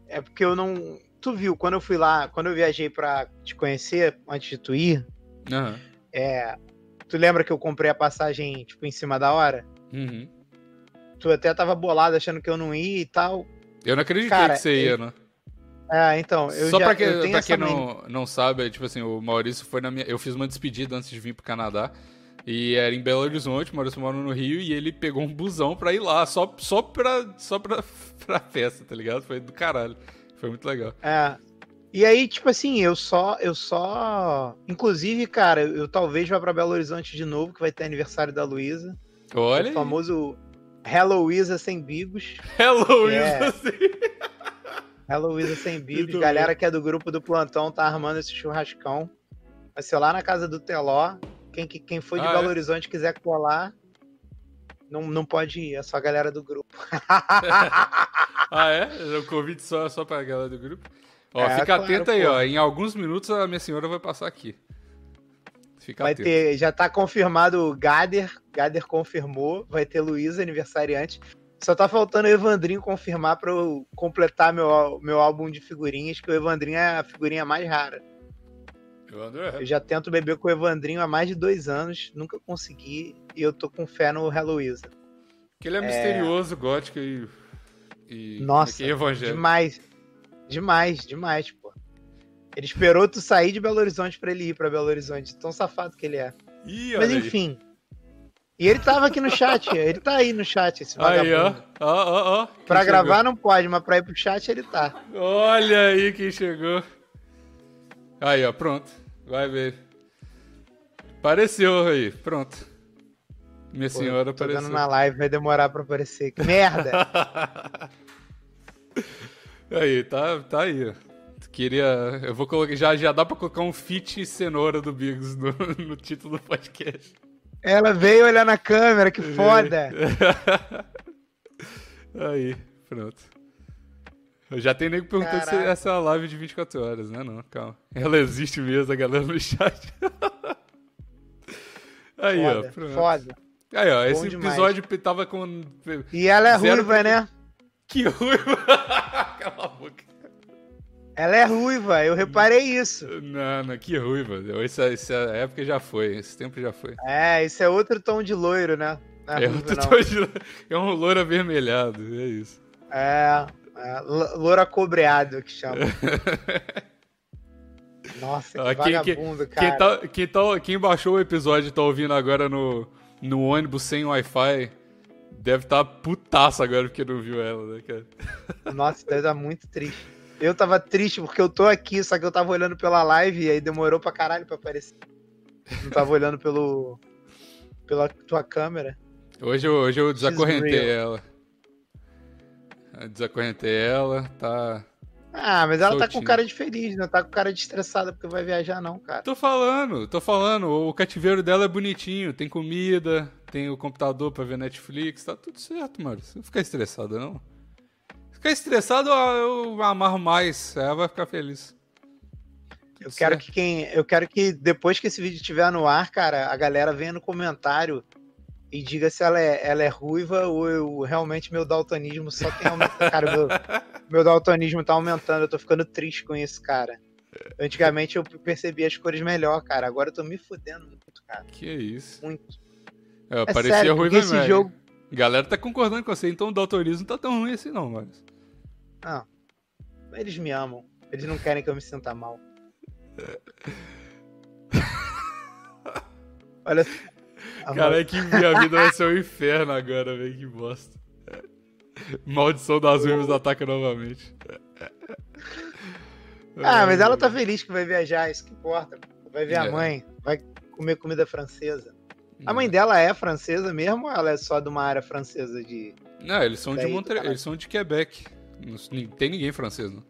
é porque eu não. Tu viu, quando eu fui lá, quando eu viajei pra te conhecer, antes de tu ir, Aham. é. Tu lembra que eu comprei a passagem, tipo, em cima da hora? Uhum. Tu até tava bolado achando que eu não ia e tal. Eu não acreditei Cara, que você ia, né? É, então, eu Só já pra, que, eu pra quem não, não sabe, é, tipo assim, o Maurício foi na minha. Eu fiz uma despedida antes de vir pro Canadá. E era em Belo Horizonte, o Maurício mora no Rio, e ele pegou um busão pra ir lá, só, só, pra, só pra, *laughs* pra festa, tá ligado? Foi do caralho. Foi muito legal. É. E aí, tipo assim, eu só, eu só. Inclusive, cara, eu talvez vá pra Belo Horizonte de novo, que vai ter aniversário da Luísa. Olha. O famoso Hello Luísa sem bigos. *laughs* Hello, É. *laughs* Hello Luísa sem bigos. Galera que é do grupo do plantão tá armando esse churrascão. Vai ser lá na casa do Teló. Quem, que- quem for de Ah, Belo é? Horizonte quiser colar, não, não pode ir, é só a galera do grupo. *laughs* Ah, é? Um convite só, só pra galera do grupo? Ó, É, fica claro, atento aí, pô. ó. Em alguns minutos a minha senhora vai passar aqui. Fica Vai atento. ter, já tá confirmado o Gader. Gader confirmou. Vai ter Luísa aniversariante. Só tá faltando o Evandrinho confirmar pra eu completar meu, meu álbum de figurinhas, que o Evandrinho é a figurinha mais rara. Errado. Eu já tento beber com o Evandrinho há mais de dois anos, nunca consegui, e eu tô com fé no Heloísa. Que ele é misterioso, gótico e. e Nossa, e evangélico. Demais. Demais, demais. Ele esperou tu sair de Belo Horizonte pra ele ir pra Belo Horizonte. Tão safado que ele é. Ih, Mas aí. enfim. E ele tava aqui no chat, ele tá aí no chat, esse Aí, ó. vagabundo. Ó, ó, ó. Pra chegou? gravar não pode, mas pra ir pro chat ele tá. Olha aí quem chegou. Aí, ó, pronto. Vai ver. Apareceu aí, pronto. Minha Pô, senhora tô apareceu. dando na live, vai demorar pra aparecer. Que merda! *laughs* Aí, tá, tá aí, ó. Queria. Eu vou colocar. Já, já dá pra colocar um fit cenoura do Biggs no, *laughs* no título do podcast. Ela veio olhar na câmera, que foda! *laughs* aí, pronto. Eu já tem nego perguntando se Caraca. essa é uma live de 24 horas, né? Não, calma. Ela existe mesmo, a galera no chat. *laughs* aí, Foda, ó, pronto. foda. Aí, ó, esse demais. episódio tava com. E ela é Zero ruiva, né? Que ruiva! Cala a boca. Ela é ruiva, eu reparei isso. Não, não, que ruiva. Essa, essa época já foi, esse tempo já foi. É, isso é outro tom de loiro, né? É, É, outro não. tom de- é um louro avermelhado, é isso. É, é lo- louro acobreado que chama. *laughs* Nossa, que Ah, quem- quem- vagabundo, cara. Quem, tá, quem, tá, quem baixou o episódio e tá ouvindo agora no, no ônibus sem Wi-Fi deve estar tá putaço agora porque não viu ela, né, cara? Nossa, deve estar muito triste. Eu tava triste porque eu tô aqui, só que eu tava olhando pela live e aí demorou pra caralho pra aparecer. Não tava olhando pelo pela tua câmera. Hoje eu, hoje eu desacorrentei ela. Eu desacorrentei ela, tá. Ah, mas ela tá Soltinho. com cara de feliz, não tá com cara de estressada porque vai viajar, não, cara. Tô falando, tô falando. O cativeiro dela é bonitinho. Tem comida, tem o computador pra ver Netflix. Tá tudo certo, mano. Você não fica estressada, não. Ficar estressado, eu eu amarro mais. Ela vai ficar feliz. Eu quero que quem. Eu quero que depois que esse vídeo estiver no ar, cara, a galera venha no comentário e diga se ela é, ela é ruiva ou eu, realmente meu daltonismo só tem aumentado. Cara, meu, meu daltonismo tá aumentando, eu tô ficando triste com isso, cara. Antigamente eu percebia as cores melhor, cara. Agora eu tô me fudendo muito, cara. Que isso. Muito. É, É parecia sério, esse mesmo. jogo. Galera tá concordando com você, então o daltonismo não tá tão ruim assim, não, mano. Não. Eles me amam. Eles não querem que eu me sinta mal. Olha. Cara, é que minha vida vai ser um inferno agora, velho. Que bosta. Maldição das ruivas ataca novamente. Ah, mas ela tá feliz que vai viajar, isso que importa. Vai ver É. a mãe, vai comer comida francesa. A mãe dela é francesa mesmo ou ela é só de uma área francesa de. Não, eles são de Daí, caralho. eles são de Quebec. Não tem ninguém francês, não.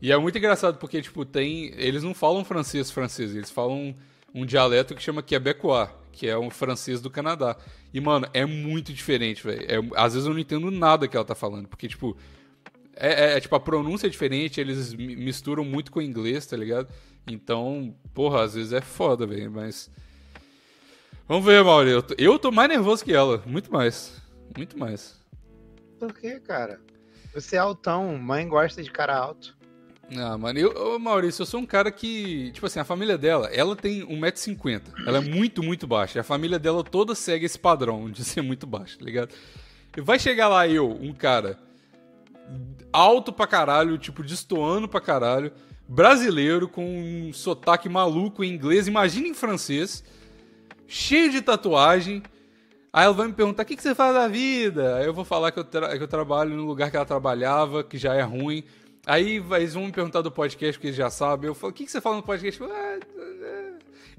E é muito engraçado porque, tipo, tem. Eles não falam francês francês, eles falam um dialeto que chama Quebecois, que é um francês do Canadá. E, mano, é muito diferente, velho. É, às vezes eu não entendo nada que ela tá falando, porque, tipo. É, é- é, tipo, a pronúncia é diferente, eles mi- misturam muito com o inglês, tá ligado? Então, porra, às vezes é foda, velho, mas. Vamos ver, Mauri. Eu eu tô mais nervoso que ela. Muito mais. Muito mais. Por quê, cara? Você é altão, mãe gosta de cara alto. Ah, mano, eu, ô, Maurício, eu sou um cara que. Tipo assim, a família dela, ela tem 1,50m. Ela é muito, muito baixa. E a família dela toda segue esse padrão de ser muito baixa, tá ligado? E vai chegar lá eu, um cara alto pra caralho, tipo, destoando pra caralho, brasileiro, com um sotaque maluco em inglês, imagina em francês, cheio de tatuagem. Aí ela vai me perguntar: o que, que você faz da vida? Aí eu vou falar que eu, que eu trabalho no lugar que ela trabalhava, que já é ruim. Aí eles vão me perguntar do podcast, porque eles já sabem. Eu falo: o que, que você fala no podcast? Eu falo, "Ah, é."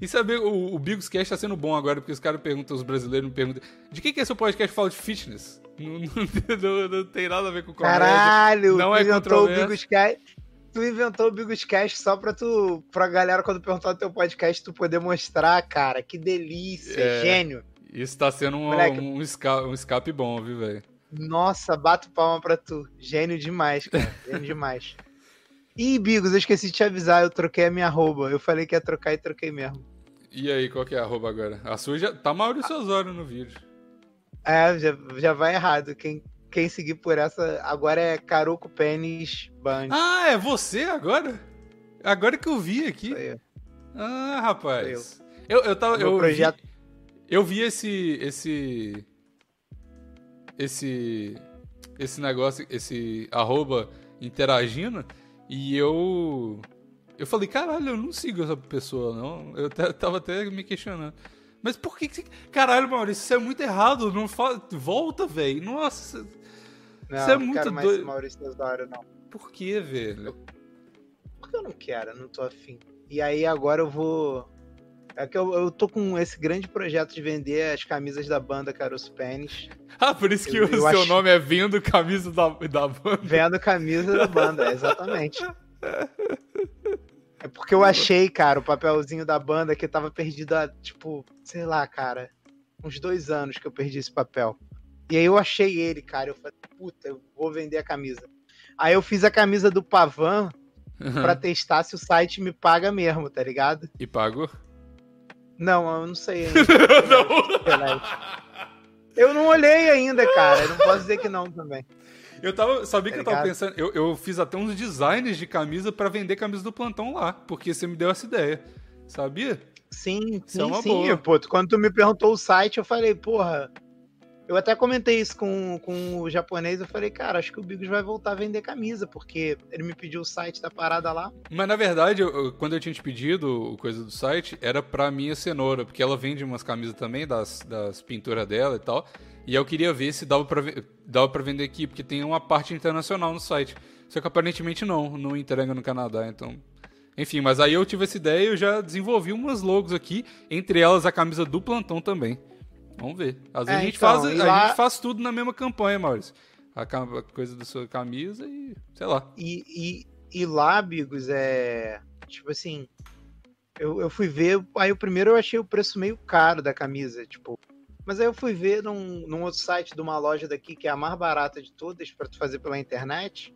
E saber, o, o Bigos Cast tá sendo bom agora, porque os caras perguntam, os brasileiros me perguntam: de que, que é seu podcast fala de fitness? *laughs* Não, não- não- não tem nada a ver com comédia. Caralho, não é inventou o controverso. Bigoscast. Tu inventou o Bigoscast só pra tu. pra galera, quando perguntar do teu podcast, tu poder mostrar, cara. Que delícia, É. gênio. Isso tá sendo um, Moleque. um, esca- um escape bom, viu, velho? Nossa, bato palma pra tu. Gênio demais, cara. *laughs* Gênio demais. Ih, Bigos, eu esqueci de te avisar, eu troquei a minha arroba. Eu falei que ia trocar e troquei mesmo. E aí, qual que é a arroba agora? A sua já tá Maurício Osório no vídeo. É, já, já vai errado. Quem, quem seguir por essa agora é Caroco Pênis Band. Ah, é você agora? Agora que eu vi aqui. Ah, rapaz. Eu, eu tava. Meu Eu projeto- vi, eu vi esse. Esse. Esse. Esse negócio, esse arroba interagindo. E eu. Eu falei, caralho, eu não sigo essa pessoa, não. Eu tava até me questionando. Mas por que que você. Caralho, Maurício, isso é muito errado. Não fa... Volta, velho. Nossa. Não, Isso é não muito quero mais doido. Maurício Osório, não. Por que, velho? Porque eu não quero, eu não tô afim. E aí agora eu vou. É que eu, eu tô com esse grande projeto de vender as camisas da banda Caroço Pênis. *laughs* Ah, por isso que Eu- o eu seu acho- nome é Vendo Camisa da, da Banda. Vendo camisa da banda, *laughs* exatamente. É porque eu achei, cara, o papelzinho da banda que tava perdido há, tipo, sei lá, cara, uns dois anos que eu perdi esse papel. E aí eu achei ele, cara. Eu falei, puta, eu vou vender a camisa. Aí eu fiz a camisa do Pavan pra testar se o site me paga mesmo, tá ligado? E pagou? Não, eu não sei *laughs* ainda. não. Eu não olhei ainda, cara. Eu não posso dizer que não também. Eu tava, sabia que Tá eu tava ligado? pensando, eu, eu fiz até uns designs de camisa pra vender camisa do plantão lá, porque você me deu essa ideia. Sabia? Sim, Isso sim, é sim. Pô, quando tu me perguntou o site, eu falei, porra. Eu até comentei isso com, com o japonês. Eu falei, cara, acho que o Bigos vai voltar a vender camisa, porque ele me pediu o site da parada lá. Mas na verdade, eu- quando eu tinha te pedido coisa do site, era pra minha cenoura, porque ela vende umas camisas também das, das pinturas dela e tal. E eu queria ver se dava pra, dava pra vender aqui, porque tem uma parte internacional no site. Só que aparentemente não, não entrega no Canadá, então. Enfim, mas aí eu tive essa ideia e eu já desenvolvi umas logos aqui, entre elas a camisa do plantão também. Vamos ver. Às vezes É, a, gente então, faz, e a lá- gente faz tudo na mesma campanha, Maurício. a, a coisa da sua camisa e, sei lá. E, e, e lá, amigos, é. Tipo assim. Eu, eu fui ver. Aí o primeiro eu achei o preço meio caro da camisa. Tipo, mas aí eu fui ver num, num outro site de uma loja daqui, que é a mais barata de todas, para tu fazer pela internet.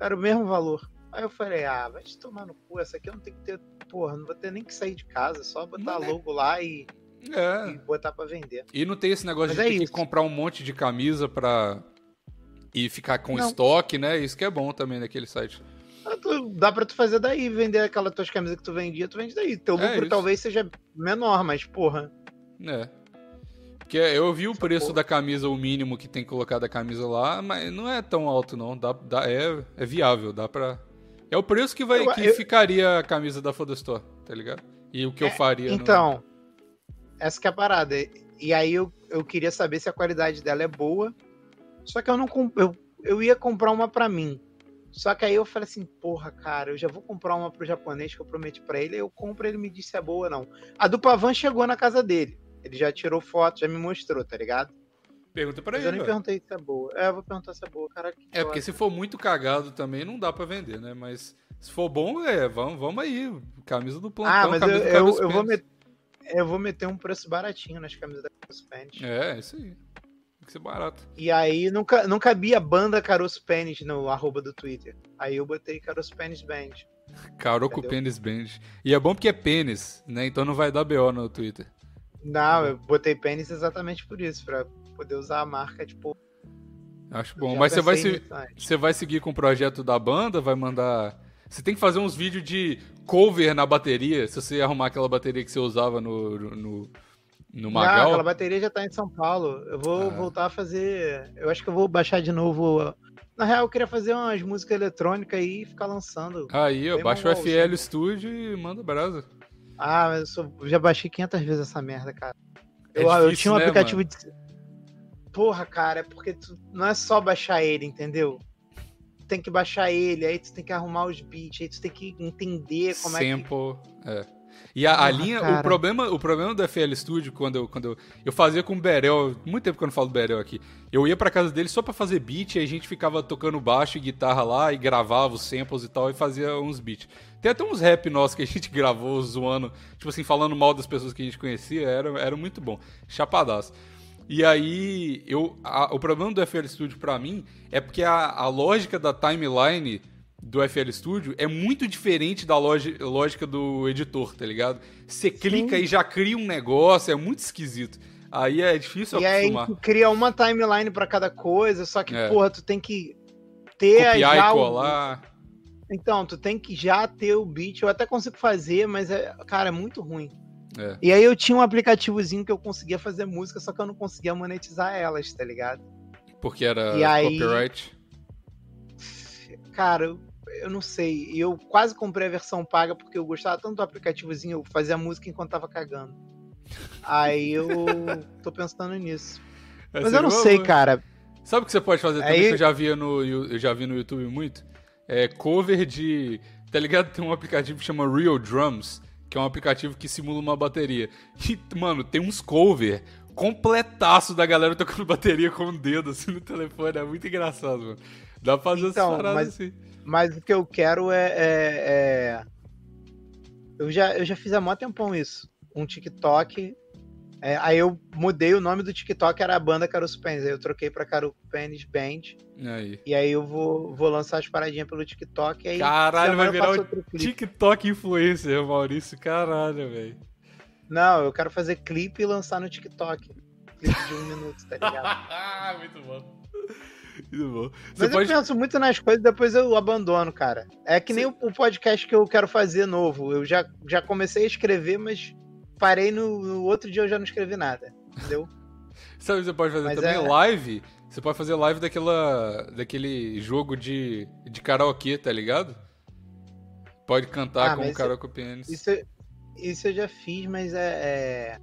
Era o mesmo valor. Aí eu falei, ah, vai te tomar no cu, essa aqui eu não tenho que ter, porra, não vou ter nem que sair de casa, só botar Não é. logo lá e, É. e botar pra vender. E não tem esse negócio Mas de é ter que comprar um monte de camisa pra. E ficar com Não. estoque, né? Isso que é bom também naquele site. Ah, Dá pra tu fazer daí, vender aquelas tuas camisas que tu vendia, tu vende daí. Teu É lucro isso. talvez seja menor, mas porra. É. Porque eu vi o Essa preço porra. da camisa, o mínimo que tem que colocar da camisa lá, mas não é tão alto, não. Dá, dá, é, é viável, dá pra. É o preço que, vai, Eu- que eu- ficaria a camisa da Foda Store, tá ligado? E o que eu É, faria. no- Então, essa que é a parada. E aí eu, eu queria saber se a qualidade dela é boa. Só que eu não eu, eu ia comprar uma pra mim. Só que aí eu falei assim, porra, cara, eu já vou comprar uma pro japonês que eu prometi pra ele, aí eu compro ele me disse se é boa ou não. A do Pavan chegou na casa dele. Ele já tirou foto, já me mostrou, tá ligado? Pergunta pra Mas eu ele. nem velho. perguntei se é boa. É, eu vou perguntar se é boa, cara. É, porque se for muito cagado também, não dá pra vender, né? Mas se for bom, é, vamos, vamos aí. Camisa do plantão, Ah, mas eu, eu, eu vou Pérez. Eu vou meter um preço baratinho nas camisas da Caruso Pênis. É, isso aí. Tem que ser barato. E aí nunca, não cabia banda Caroço Pênis no arroba do Twitter. Aí eu botei Caroço Pênis Band. Caroco? Pênis Band. E é bom porque é pênis, né? Então não vai dar BO no Twitter. Não, eu botei pênis exatamente por isso, pra poder usar a marca, tipo. Acho bom. Mas você vai, se, você vai seguir com o projeto da banda? Vai mandar. Você tem que fazer uns vídeos de cover na bateria. Se você arrumar aquela bateria que você usava no, no, no Não, Magal. aquela bateria já tá em São Paulo. Eu vou Ah. voltar a fazer. Eu acho que eu vou baixar de novo. Na real, eu queria fazer umas músicas eletrônicas aí e ficar lançando. Aí, ó, Bem baixa o. FL Studio e manda brasa. Ah, mas eu, sou- eu já baixei 500 vezes essa merda, cara. É eu, eu difícil, tinha um né, aplicativo de. Porra, cara, é porque tu, não é só baixar ele, entendeu? Tem que baixar ele, aí tu tem que arrumar os beats, aí tu tem que entender como é que. Sample. É. E a, a Porra, linha, o cara. problema, o problema do FL Studio, quando eu, quando eu, eu fazia com o Berel, muito tempo que eu não falo do Berel aqui, eu ia pra casa dele só pra fazer beat, e a gente ficava tocando baixo e guitarra lá, e gravava os samples e tal, e fazia uns beats. Tem até uns rap nossos que a gente *laughs* gravou zoando, tipo assim, falando mal das pessoas que a gente conhecia, era, era muito bom. Chapadaço. E aí, eu, a- o problema do FL Studio pra mim é porque a, a lógica da timeline do FL Studio é muito diferente da logi- lógica do editor, tá ligado? Você clica e já cria um negócio, é muito esquisito. Aí é difícil E aí acostumar. tu cria uma timeline pra cada coisa, só que, É. porra, tu tem que ter Copiar já e o- colar. Então, tu tem que já ter o beat. Eu até consigo fazer, mas, é, cara, é muito ruim. É. E aí eu tinha um aplicativozinho que eu conseguia fazer música, só que eu não conseguia monetizar elas, tá ligado? Porque era E aí- copyright. Cara, eu, eu não sei. E eu quase comprei a versão paga porque eu gostava tanto do aplicativozinho, eu fazia música enquanto tava cagando. Aí eu *laughs* tô pensando nisso. É, Mas eu não seria sei, cara. Sabe o que você pode fazer também, Aí- que eu já, via no, eu já vi no YouTube muito? É cover de... Tá ligado? Tem um aplicativo que chama Real Drums, que é um aplicativo que simula uma bateria. E, mano, tem uns cover completaço da galera tocando bateria com o dedo, assim, no telefone. É muito engraçado, mano. Dá pra fazer Então, essas mas- assim. Mas o que eu quero é. é- é- Eu, já, eu já fiz há mó tempão isso. Um TikTok. É, aí eu mudei o nome do TikTok, era a banda Caruso Pênis. Aí eu troquei pra Caruso Pênis Band. Aí. E aí eu vou, vou lançar as paradinhas pelo TikTok. Aí, Caralho, vai virar o. TikTok influencer, Maurício. Caralho, velho. Não, eu quero fazer clipe e lançar no TikTok. Clipe de um minuto, tá ligado? *laughs* muito bom. Muito bom. Você Mas pode... eu penso muito nas coisas e depois eu abandono, cara. É que nem o, o podcast que eu quero fazer novo. Eu já, já comecei a escrever, mas parei no, no outro dia eu já não escrevi nada. Entendeu? *laughs* Sabe o que você pode fazer Mas também? é- Live. Você pode fazer live daquela, daquele jogo de, de karaokê, tá ligado? Pode cantar Ah, com o karaokê pênis. Isso, eu- isso eu já fiz, mas é. é-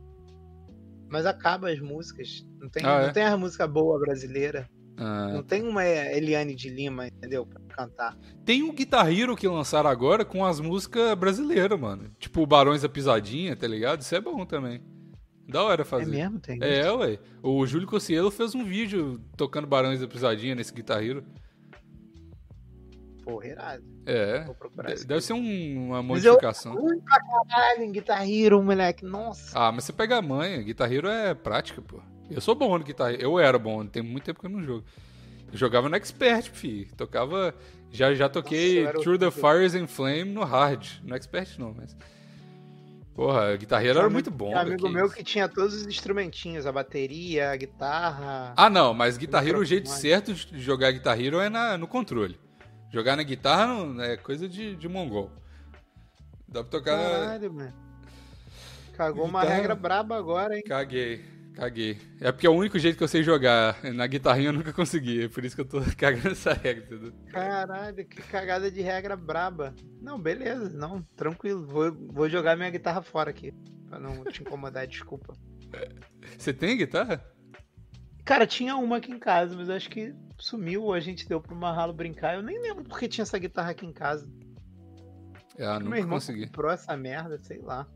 Mas acaba as músicas. Não tem, Ah, não é? tem a música boa brasileira. Ah. Não tem uma Eliane de Lima, entendeu? Pra cantar. Tem um Guitar Hero que lançaram agora com as músicas brasileiras, mano. Tipo o Barões da Pisadinha, tá ligado? Isso é bom também. Da hora É fazer. mesmo? Tem É, isso? ué. O Júlio Cossielo fez um vídeo tocando Barões da Pisadinha nesse Guitar Hero. Porra, irado. É. Vou procurar. Deve ser um- uma Mas eu- modificação. Pra caralho em Guitar Hero, moleque. Nossa. Ah, mas você pega a manha. Guitar Hero é prática, pô. Eu sou bom no Guitar Hero. Eu era bom, tem muito tempo que eu não jogo. Jogava no Expert, fi. Tocava. Já, já toquei Nossa, Through the. Fires and Flame no Hard. No Expert não, mas. Porra, Guitar Hero era muito bom. velho, amigo meu que tinha todos os instrumentinhos, a bateria, a guitarra. Ah, não, mas Guitar Hero, o jeito certo de jogar Guitar Hero é na, no controle. Jogar na guitarra não, é coisa de, de mongol. Dá pra tocar. na- Caralho, mano. Cagou uma Guitarra- regra braba agora, hein? Caguei, caguei. É porque é o único jeito que eu sei jogar. Na guitarrinha eu nunca consegui. É por isso que eu tô *laughs* cagando essa regra, entendeu? Caralho, que cagada de regra braba. Não, beleza, não, tranquilo. Vou, vou jogar minha guitarra fora aqui. Pra não te incomodar, *laughs* desculpa. Você tem guitarra? Cara, tinha uma aqui em casa, mas acho que sumiu a gente deu pro Marralo brincar. Eu nem lembro porque tinha essa guitarra aqui em casa. Ah, irmão consegui. comprou essa merda, sei lá.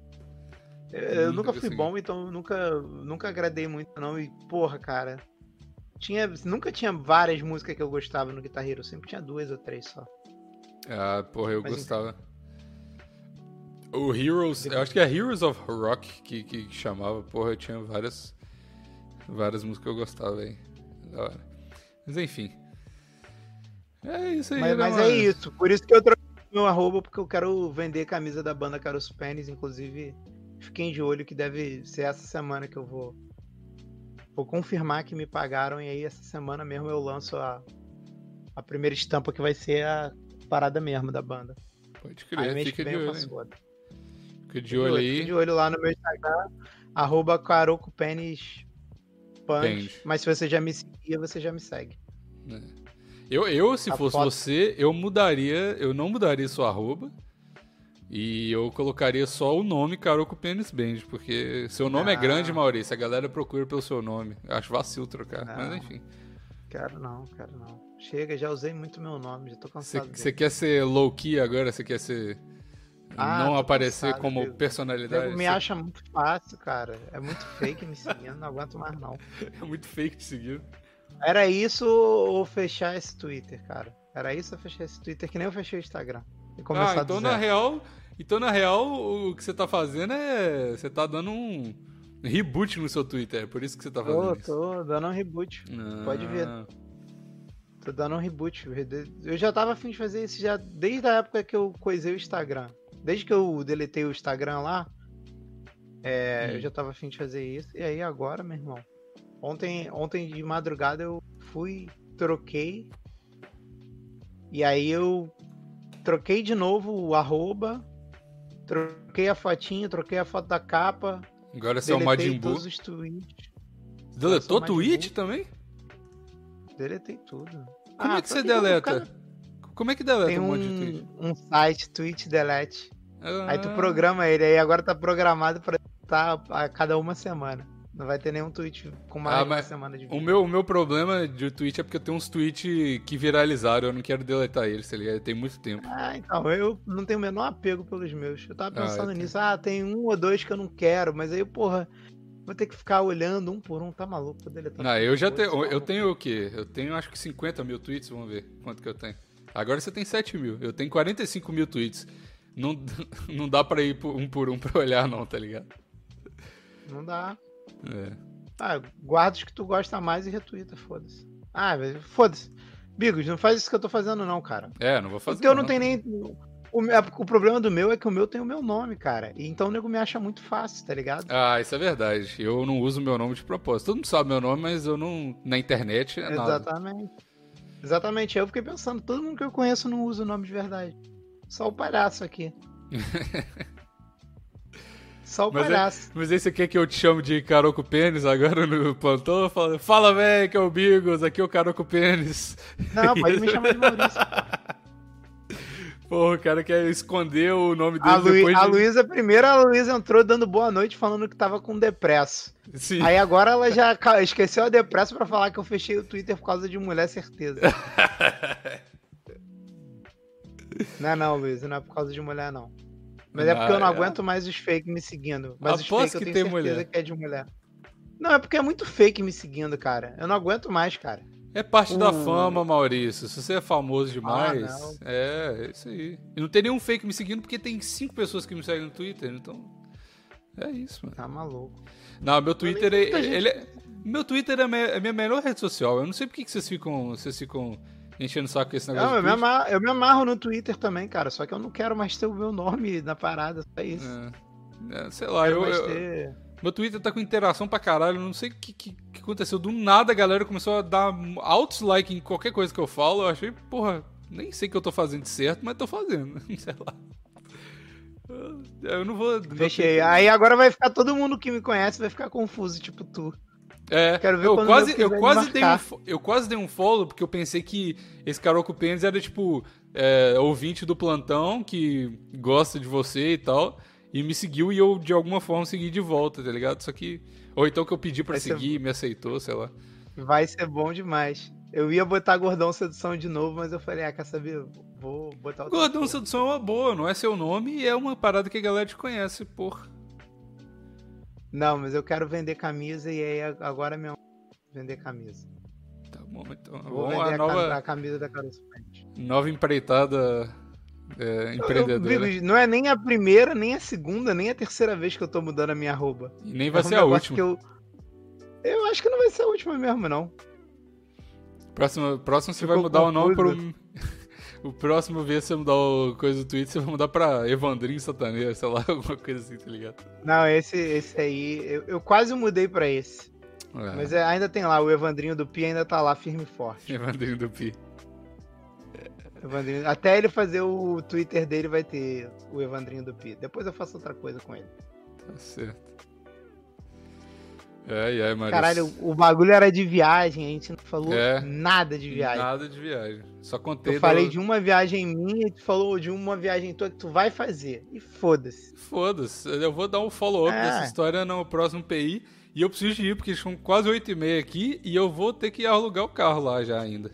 Eu, eu Nunca fui consegui. bom, então nunca, nunca agradei muito, não. E, porra, cara. Tinha, nunca tinha várias músicas que eu gostava no Guitar Hero, sempre tinha duas ou três só. Ah, porra, eu Mas gostava. O Heroes, eu acho que é Heroes of Rock que, que, que chamava. Porra, eu tinha várias, várias músicas que eu gostava aí. Da hora. Mas enfim. É isso aí, Mas, né, mas é isso, por isso que eu troquei meu arroba, porque eu quero vender camisa da banda Caros Pênis, inclusive fiquem de olho que deve ser essa semana que eu vou vou confirmar que me pagaram e aí essa semana mesmo eu lanço a, a primeira estampa que vai ser a parada mesmo da banda. Pode Aí crer, mês fica de olho. outra. Fica de olho aí. de olho lá no meu Instagram, arroba. Mas se você já me seguia, você já me segue. Eu, eu se A fosse foto. você, eu mudaria, eu não mudaria sua arroba. E eu colocaria só o nome Caroco Pênis Band, porque seu nome é Não. grande, Maurício. A galera procura pelo seu nome. Eu acho vacilo trocar, Não. mas enfim. Quero não, quero não. Chega, já usei muito meu nome, já tô cansado. Você quer ser low-key agora? Você quer ser. Ah, não aparecer cansado, como Diego. personalidade? Me Você- acha muito fácil, cara. É muito fake me seguindo, não aguento mais não. *laughs* É muito fake de seguir. Era isso ou fechar esse Twitter, cara. Era isso ou fechar esse Twitter, que nem eu fechei o Instagram. E começar Ah, então na real. Então, na real, o que você tá fazendo é. Você tá dando um reboot no seu Twitter. É por isso que você tá fazendo Tô, isso. tô dando um reboot. Pode ver. Ah, Tô dando um reboot. Eu já tava afim de fazer isso já desde a época que eu coisei o Instagram. Desde que eu deletei o Instagram lá, é, Hum. eu já tava afim de fazer isso. E aí agora, meu irmão. Ontem, ontem de madrugada eu fui, troquei. E aí eu troquei de novo o arroba. Troquei a fotinha, troquei a foto da capa. Agora você é o Majin Buu. todos os tweets. Deletou Twitch Majin também? Deletei tudo. Como Ah, é que você deleta? ficar- Como é que deleta Tem um monte de tweet? um, um site, Twitch Delete. Aí tu Ah, programa ele, aí agora tá programado pra estar a cada uma semana. Não vai ter nenhum tweet com mais Ah, uma semana de O vídeo. meu, o meu problema de Twitch é porque eu tenho uns tweets que viralizaram, eu não quero deletar eles, tá ligado? Tem muito tempo. Ah, então, eu não tenho o menor apego pelos meus. Eu tava Ah, pensando eu nisso. Ah, tem um ou dois que eu não quero, mas aí, porra, vou ter que ficar olhando um por um, tá maluco? Vou deletar Não, tudo, eu já tenho. Eu maluco. tenho o quê? Eu tenho acho que 50 mil tweets, vamos ver quanto que eu tenho. Agora você tem 7 mil. Eu tenho 45 mil tweets. Não, *laughs* não dá pra ir um por um pra olhar, não, tá ligado? Não dá. É. Ah, guarda os que tu gosta mais e retuita, foda-se. Ah, foda-se. Bigos, não faz isso que eu tô fazendo, não, cara. É, não vou fazer. O teu não tem nem. O, meu- o problema do meu é que o meu tem o meu nome, cara. E Então o nego me acha muito fácil, tá ligado? Ah, isso é verdade. Eu não uso meu nome de propósito. Todo mundo sabe meu nome, mas eu não. Na internet é nada. Exatamente. Exatamente. Aí eu fiquei pensando, todo mundo que eu conheço não usa o nome de verdade. Só o palhaço aqui. *laughs* Só o Mas é- palhaço. Mas aí você quer que eu te chame de Caroco Pênis agora no plantão? Fala, fala véi, que é o Bigos, aqui é o Caroco Pênis. Não, pode me chamar de *laughs* Maurício. Porra, o cara quer esconder o nome dele A, Lu... depois a de... Luísa, primeiro a Luísa entrou dando boa noite falando que tava com depresso. Sim. Aí agora ela já esqueceu a depresso pra falar que eu fechei o Twitter por causa de mulher, certeza. *laughs* Não é não, Luísa, não é por causa de mulher, não. Mas é porque eu não Ah, é. aguento mais os fake me seguindo. Mas os Aposto fake eu que tenho tem certeza mulher. que é de mulher. Não, é porque é muito fake me seguindo, cara. Eu não aguento mais, cara. É parte da Uh. fama, Maurício. Se você é famoso demais, Ah, é, é isso aí. E não tem nenhum fake me seguindo porque tem cinco pessoas que me seguem no Twitter, então. É isso, mano. Tá maluco. Não, meu Twitter é. gente- Ele é- meu Twitter é a minha, é a minha melhor rede social. Eu não sei por que que vocês ficam. Vocês ficam enchendo o saco com esse negócio. Não, eu me, amarro, eu me amarro no Twitter também, cara. Só que eu não quero mais ter o meu nome na parada, só isso. É. É, sei lá, eu, eu- ter- meu Twitter tá com interação pra caralho. Não sei o que, que, que aconteceu. Do nada a galera começou a dar altos like em qualquer coisa que eu falo. Eu achei, porra, nem sei o que eu tô fazendo de certo, mas tô fazendo. *laughs* sei lá. Eu- não vou. Fechei. Twitter- Aí agora vai ficar todo mundo que me conhece vai ficar confuso, tipo tu. É, Quero ver eu quase, eu quase dei um, eu quase dei um follow porque eu pensei que esse Caroco Pênis era tipo é, ouvinte do plantão que gosta de você e tal e me seguiu e eu de alguma forma segui de volta, tá ligado? Só que ou então que eu pedi ser- seguir e me aceitou, sei lá. Vai ser bom demais. Eu ia botar Gordão Sedução de novo, mas eu falei, ah, quer saber? Vou botar outra Gordão. Sedução é uma boa, não é seu nome e é uma parada que a galera te conhece, porra. Não, mas eu quero vender camisa e aí agora mesmo vender camisa. Tá bom, então. Vou vender a nova, a camisa da Pente. nova empreitada é, Eu- empreendedora. Bigo, não é nem a primeira, nem a segunda, nem a terceira vez que eu tô mudando a minha arroba. E nem vai É um ser a última. que eu... eu acho que não vai ser a última mesmo, não. Próximo, próximo você Ficou vai mudar o nome pro. O próximo vez você mudar o coisa do Twitter, você vai mudar pra Evandrinho Sataneiro, sei lá, *laughs* alguma coisa assim, tá ligado? Não, esse, esse aí, eu, eu quase mudei pra esse. É, Mas é, ainda tem lá, o Evandrinho do Pi ainda tá lá firme e forte. *laughs* Evandrinho do Pi. Evandrinho- até ele fazer o Twitter dele vai ter o Evandrinho do Pi. Depois eu faço outra coisa com ele. Tá certo. Ai, ai, Maurício. Caralho, o bagulho era de viagem, a gente não falou É. nada de viagem. Nada de viagem. Só contei. Eu falei de uma viagem minha e tu falou de uma viagem tua que tu vai fazer. E foda-se. Foda-se, eu vou dar um follow-up É. dessa história no próximo PI. E eu preciso de ir, porque são quase 8 e meia aqui e eu vou ter que alugar o carro lá já ainda.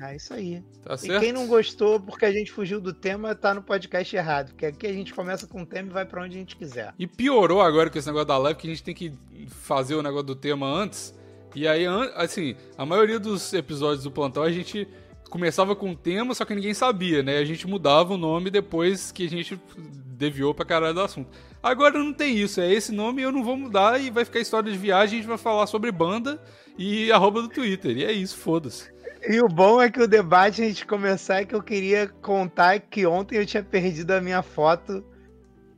É isso aí. Tá E certo? quem não gostou porque a gente fugiu do tema, tá no podcast errado. Porque aqui a gente começa com o tema e vai pra onde a gente quiser. E piorou agora com esse negócio da live, que a gente tem que fazer o negócio do tema antes. E aí, assim, a maioria dos episódios do plantão a gente começava com um tema, só que ninguém sabia, né? A gente mudava o nome depois que a gente deviou pra caralho do assunto. Agora não tem isso, é esse nome eu não vou mudar e vai ficar história de viagem, a gente vai falar sobre banda e arroba do Twitter. E é isso, foda-se. E o bom é que o debate a gente começar é que eu queria contar que ontem eu tinha perdido a minha foto.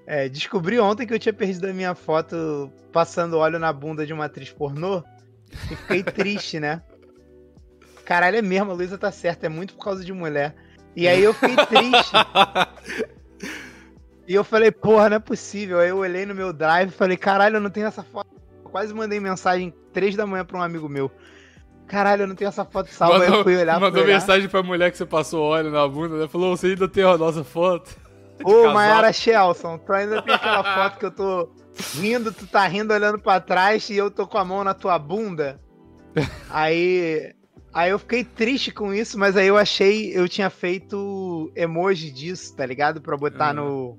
É, descobri ontem que eu tinha perdido a minha foto passando óleo na bunda de uma atriz pornô. E fiquei *laughs* triste, né? Caralho, é mesmo, a Luísa tá certa, é muito por causa de mulher. E aí eu fiquei triste. *laughs* E eu falei, porra, não é possível. Aí eu olhei no meu drive e falei, caralho, eu não tenho essa foto. Eu quase mandei mensagem três da manhã pra um amigo meu. Caralho, eu não tenho essa foto salva. Aí eu fui olhar mandou olhar. mensagem pra mulher que você passou óleo na bunda, né? Falou, você ainda tem a nossa foto? *laughs* Ô. Mayara Shelson, tu ainda tem aquela *laughs* foto que eu tô rindo, tu tá rindo olhando pra trás e eu tô com a mão na tua bunda. *laughs* Aí. Aí eu fiquei triste com isso, mas aí eu achei. Eu tinha feito emoji disso, tá ligado? Pra botar Uhum. no.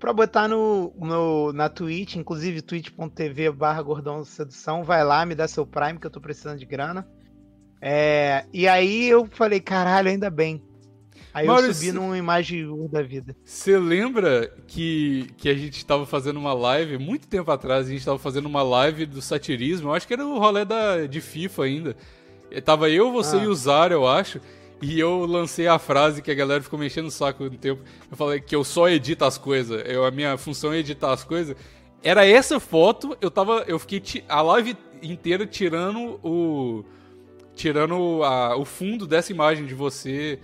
Pra botar no, no, na Twitch, inclusive twitch.tv barra gordão sedução. Vai lá, me dá seu Prime, que eu tô precisando de grana. É, e aí eu falei, caralho, ainda bem. Aí eu subi numa imagem da vida. Você lembra que, que a gente tava fazendo uma live, muito tempo atrás, a gente tava fazendo uma live do satirismo, eu acho que era o rolê da, de FIFA ainda. Tava eu, você Ah. e o Zara, eu acho, e eu lancei a frase que a galera ficou mexendo o saco no tempo. Eu falei que eu só edito as coisas, eu, a minha função é editar as coisas. Era essa foto, eu tava. Eu fiquei a live inteira tirando o. Tirando a- o fundo dessa imagem de você.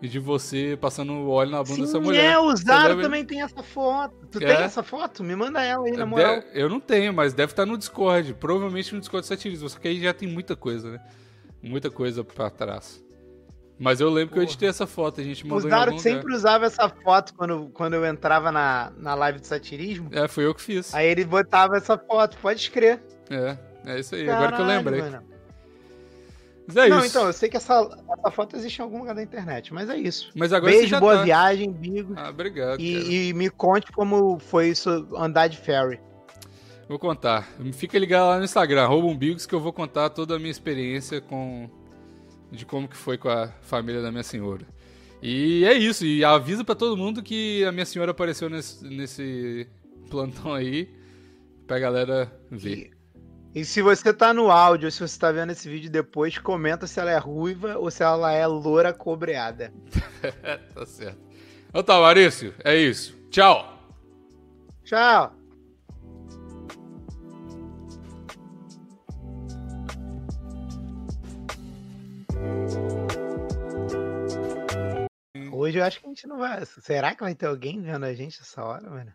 De você passando óleo na bunda dessa mulher. é, o Zara lembra? também tem essa foto. Tu É. tem essa foto? Me manda ela aí, na moral. De- eu não tenho, mas deve estar no Discord. Provavelmente no Discord satirismo. Só que aí já tem muita coisa, né? Muita coisa pra trás. Mas eu lembro que eu Porra. editei essa foto, a gente O mandou em Zara algum sempre usava essa foto quando, quando eu entrava na, na live de satirismo. É, foi eu que fiz. Aí ele botava essa foto, pode escrever. É, é isso aí. Agora que eu lembrei. Mas é não, isso. então, eu sei que essa, essa foto existe em algum lugar da internet, mas é isso. Mas agora Beijo, boa tá. viagem, Bigos. Ah, obrigado. e, e me conte como foi isso andar de ferry. Vou contar. Fica ligado lá no Instagram, arroba umbigos, que eu vou contar toda a minha experiência com de como que foi com a família da minha senhora. E é isso, e avisa pra todo mundo que a minha senhora apareceu nesse, nesse plantão aí, pra galera ver. E, e se você tá no áudio, se você tá vendo esse vídeo depois, comenta se ela é ruiva ou se ela é loura cobreada. *laughs* tá certo. Então tá, Maurício, é isso. Tchau! Tchau! Hoje eu acho que a gente não vai. Será que vai ter alguém vendo a gente essa hora, mano?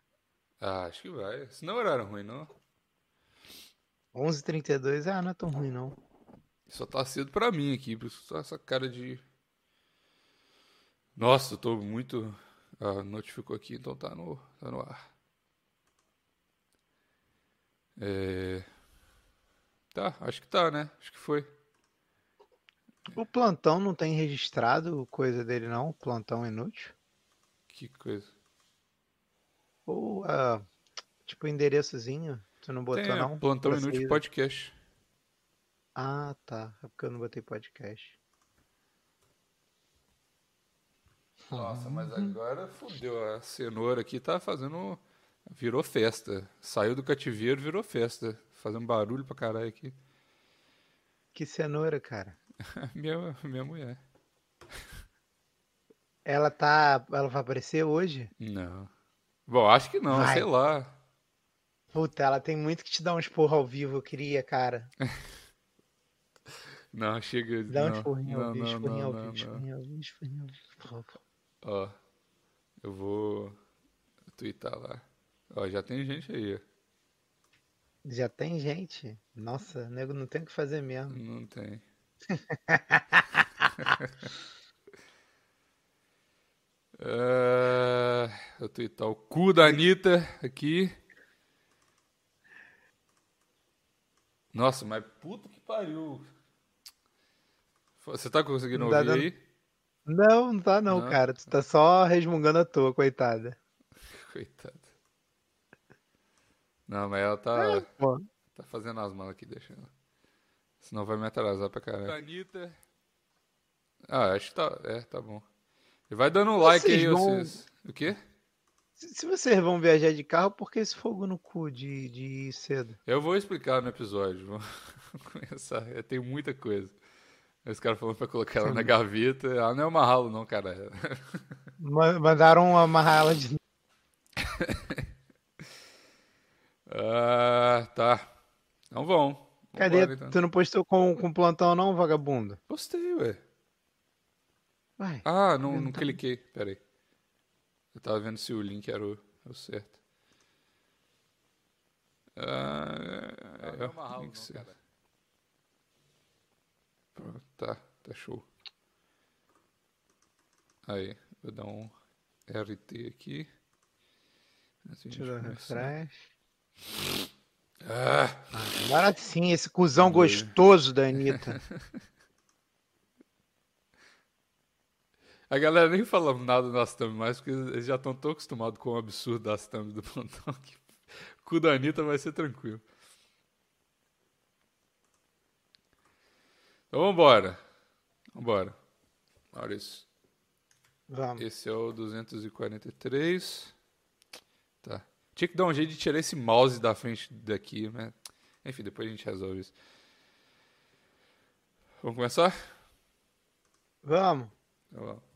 Ah, acho que vai. Senão não era ruim, não. 11h32, ah, não é tão ruim não. Só tá cedo pra mim aqui, por isso tá essa cara de. Nossa, eu tô muito. Ah, notificou aqui, então tá no, tá no ar. É... Tá, acho que tá, né? Acho que foi. O plantão não tem registrado coisa dele não, plantão inútil. Que coisa. Ou, ah, tipo, endereçozinho, tu não botou Tem, é, não? Plantão Pra Inútil Podcast. Ah, tá. É porque eu não botei podcast. Nossa, mas agora fudeu. A cenoura aqui tá fazendo. Virou festa. Saiu do cativeiro, virou festa. Fazendo barulho pra caralho aqui. Que cenoura, cara. *laughs* minha, minha mulher. Ela tá. Ela vai aparecer hoje? Não. Bom, acho que não, Vai. sei lá. Puta, ela tem muito que te dar um esporro ao vivo, eu queria, cara. *laughs* Não, chega. Dá um esporrinho ao vivo, esporrinho ao vivo, esporrinho ao vivo, esporrinho ao vivo. Ó, eu vou twittar lá. Ó, já tem gente aí. ó. Já tem gente? Nossa, nego não tem o que fazer mesmo. Não tem. *laughs* Ah, eu twittar o cu da Anitta aqui. Nossa, mas puta que pariu. Você tá conseguindo Não tá ouvir dando- aí? Não, não tá não, Não? cara. Tu tá só resmungando à toa, coitada. *laughs* Coitada. Não, mas ela tá, Pô, tá fazendo as malas aqui, deixa ela. Senão vai me atrasar pra caralho. Anitta. Ah, acho que tá. É, tá bom. E vai dando um like Vocês aí, vão- vocês. O quê? se se vocês vão viajar de carro, por que esse fogo no cu de, de ir cedo? Eu vou explicar no episódio. Vamos *laughs* começar. É, Tem muita coisa. Os caras falando pra colocar ela na gaveta. Ela não é uma ralo, não, cara. *laughs* Ma- Mandaram amarrar ela de. *laughs* Ah, tá. Então vão. Cadê? Então. Tu não postou com, com plantão, não, vagabundo? Postei, ué. Vai. Ah, não, Vendo não também. cliquei. Pera aí. Eu tava vendo se o link era o, era o certo. Ah, é, não é é, tem que não, ser. cara. Pronto, tá, tá show. Aí, vou dar um RT aqui. Um começar. refresh. Ah, Agora sim, esse cuzão gostoso da Anitta. *laughs* a galera nem fala nada das thumb mais, porque eles já estão tão acostumados com o absurdo das thumb do plantão que o *laughs* cu da Anitta vai ser tranquilo. Então vambora. Vambora. Maurício. Vamos. Esse é o 243. Tá. Tinha que dar um jeito de tirar esse mouse da frente daqui, né? Enfim, depois a gente resolve isso. Vamos começar? Vamos. Então, vamos.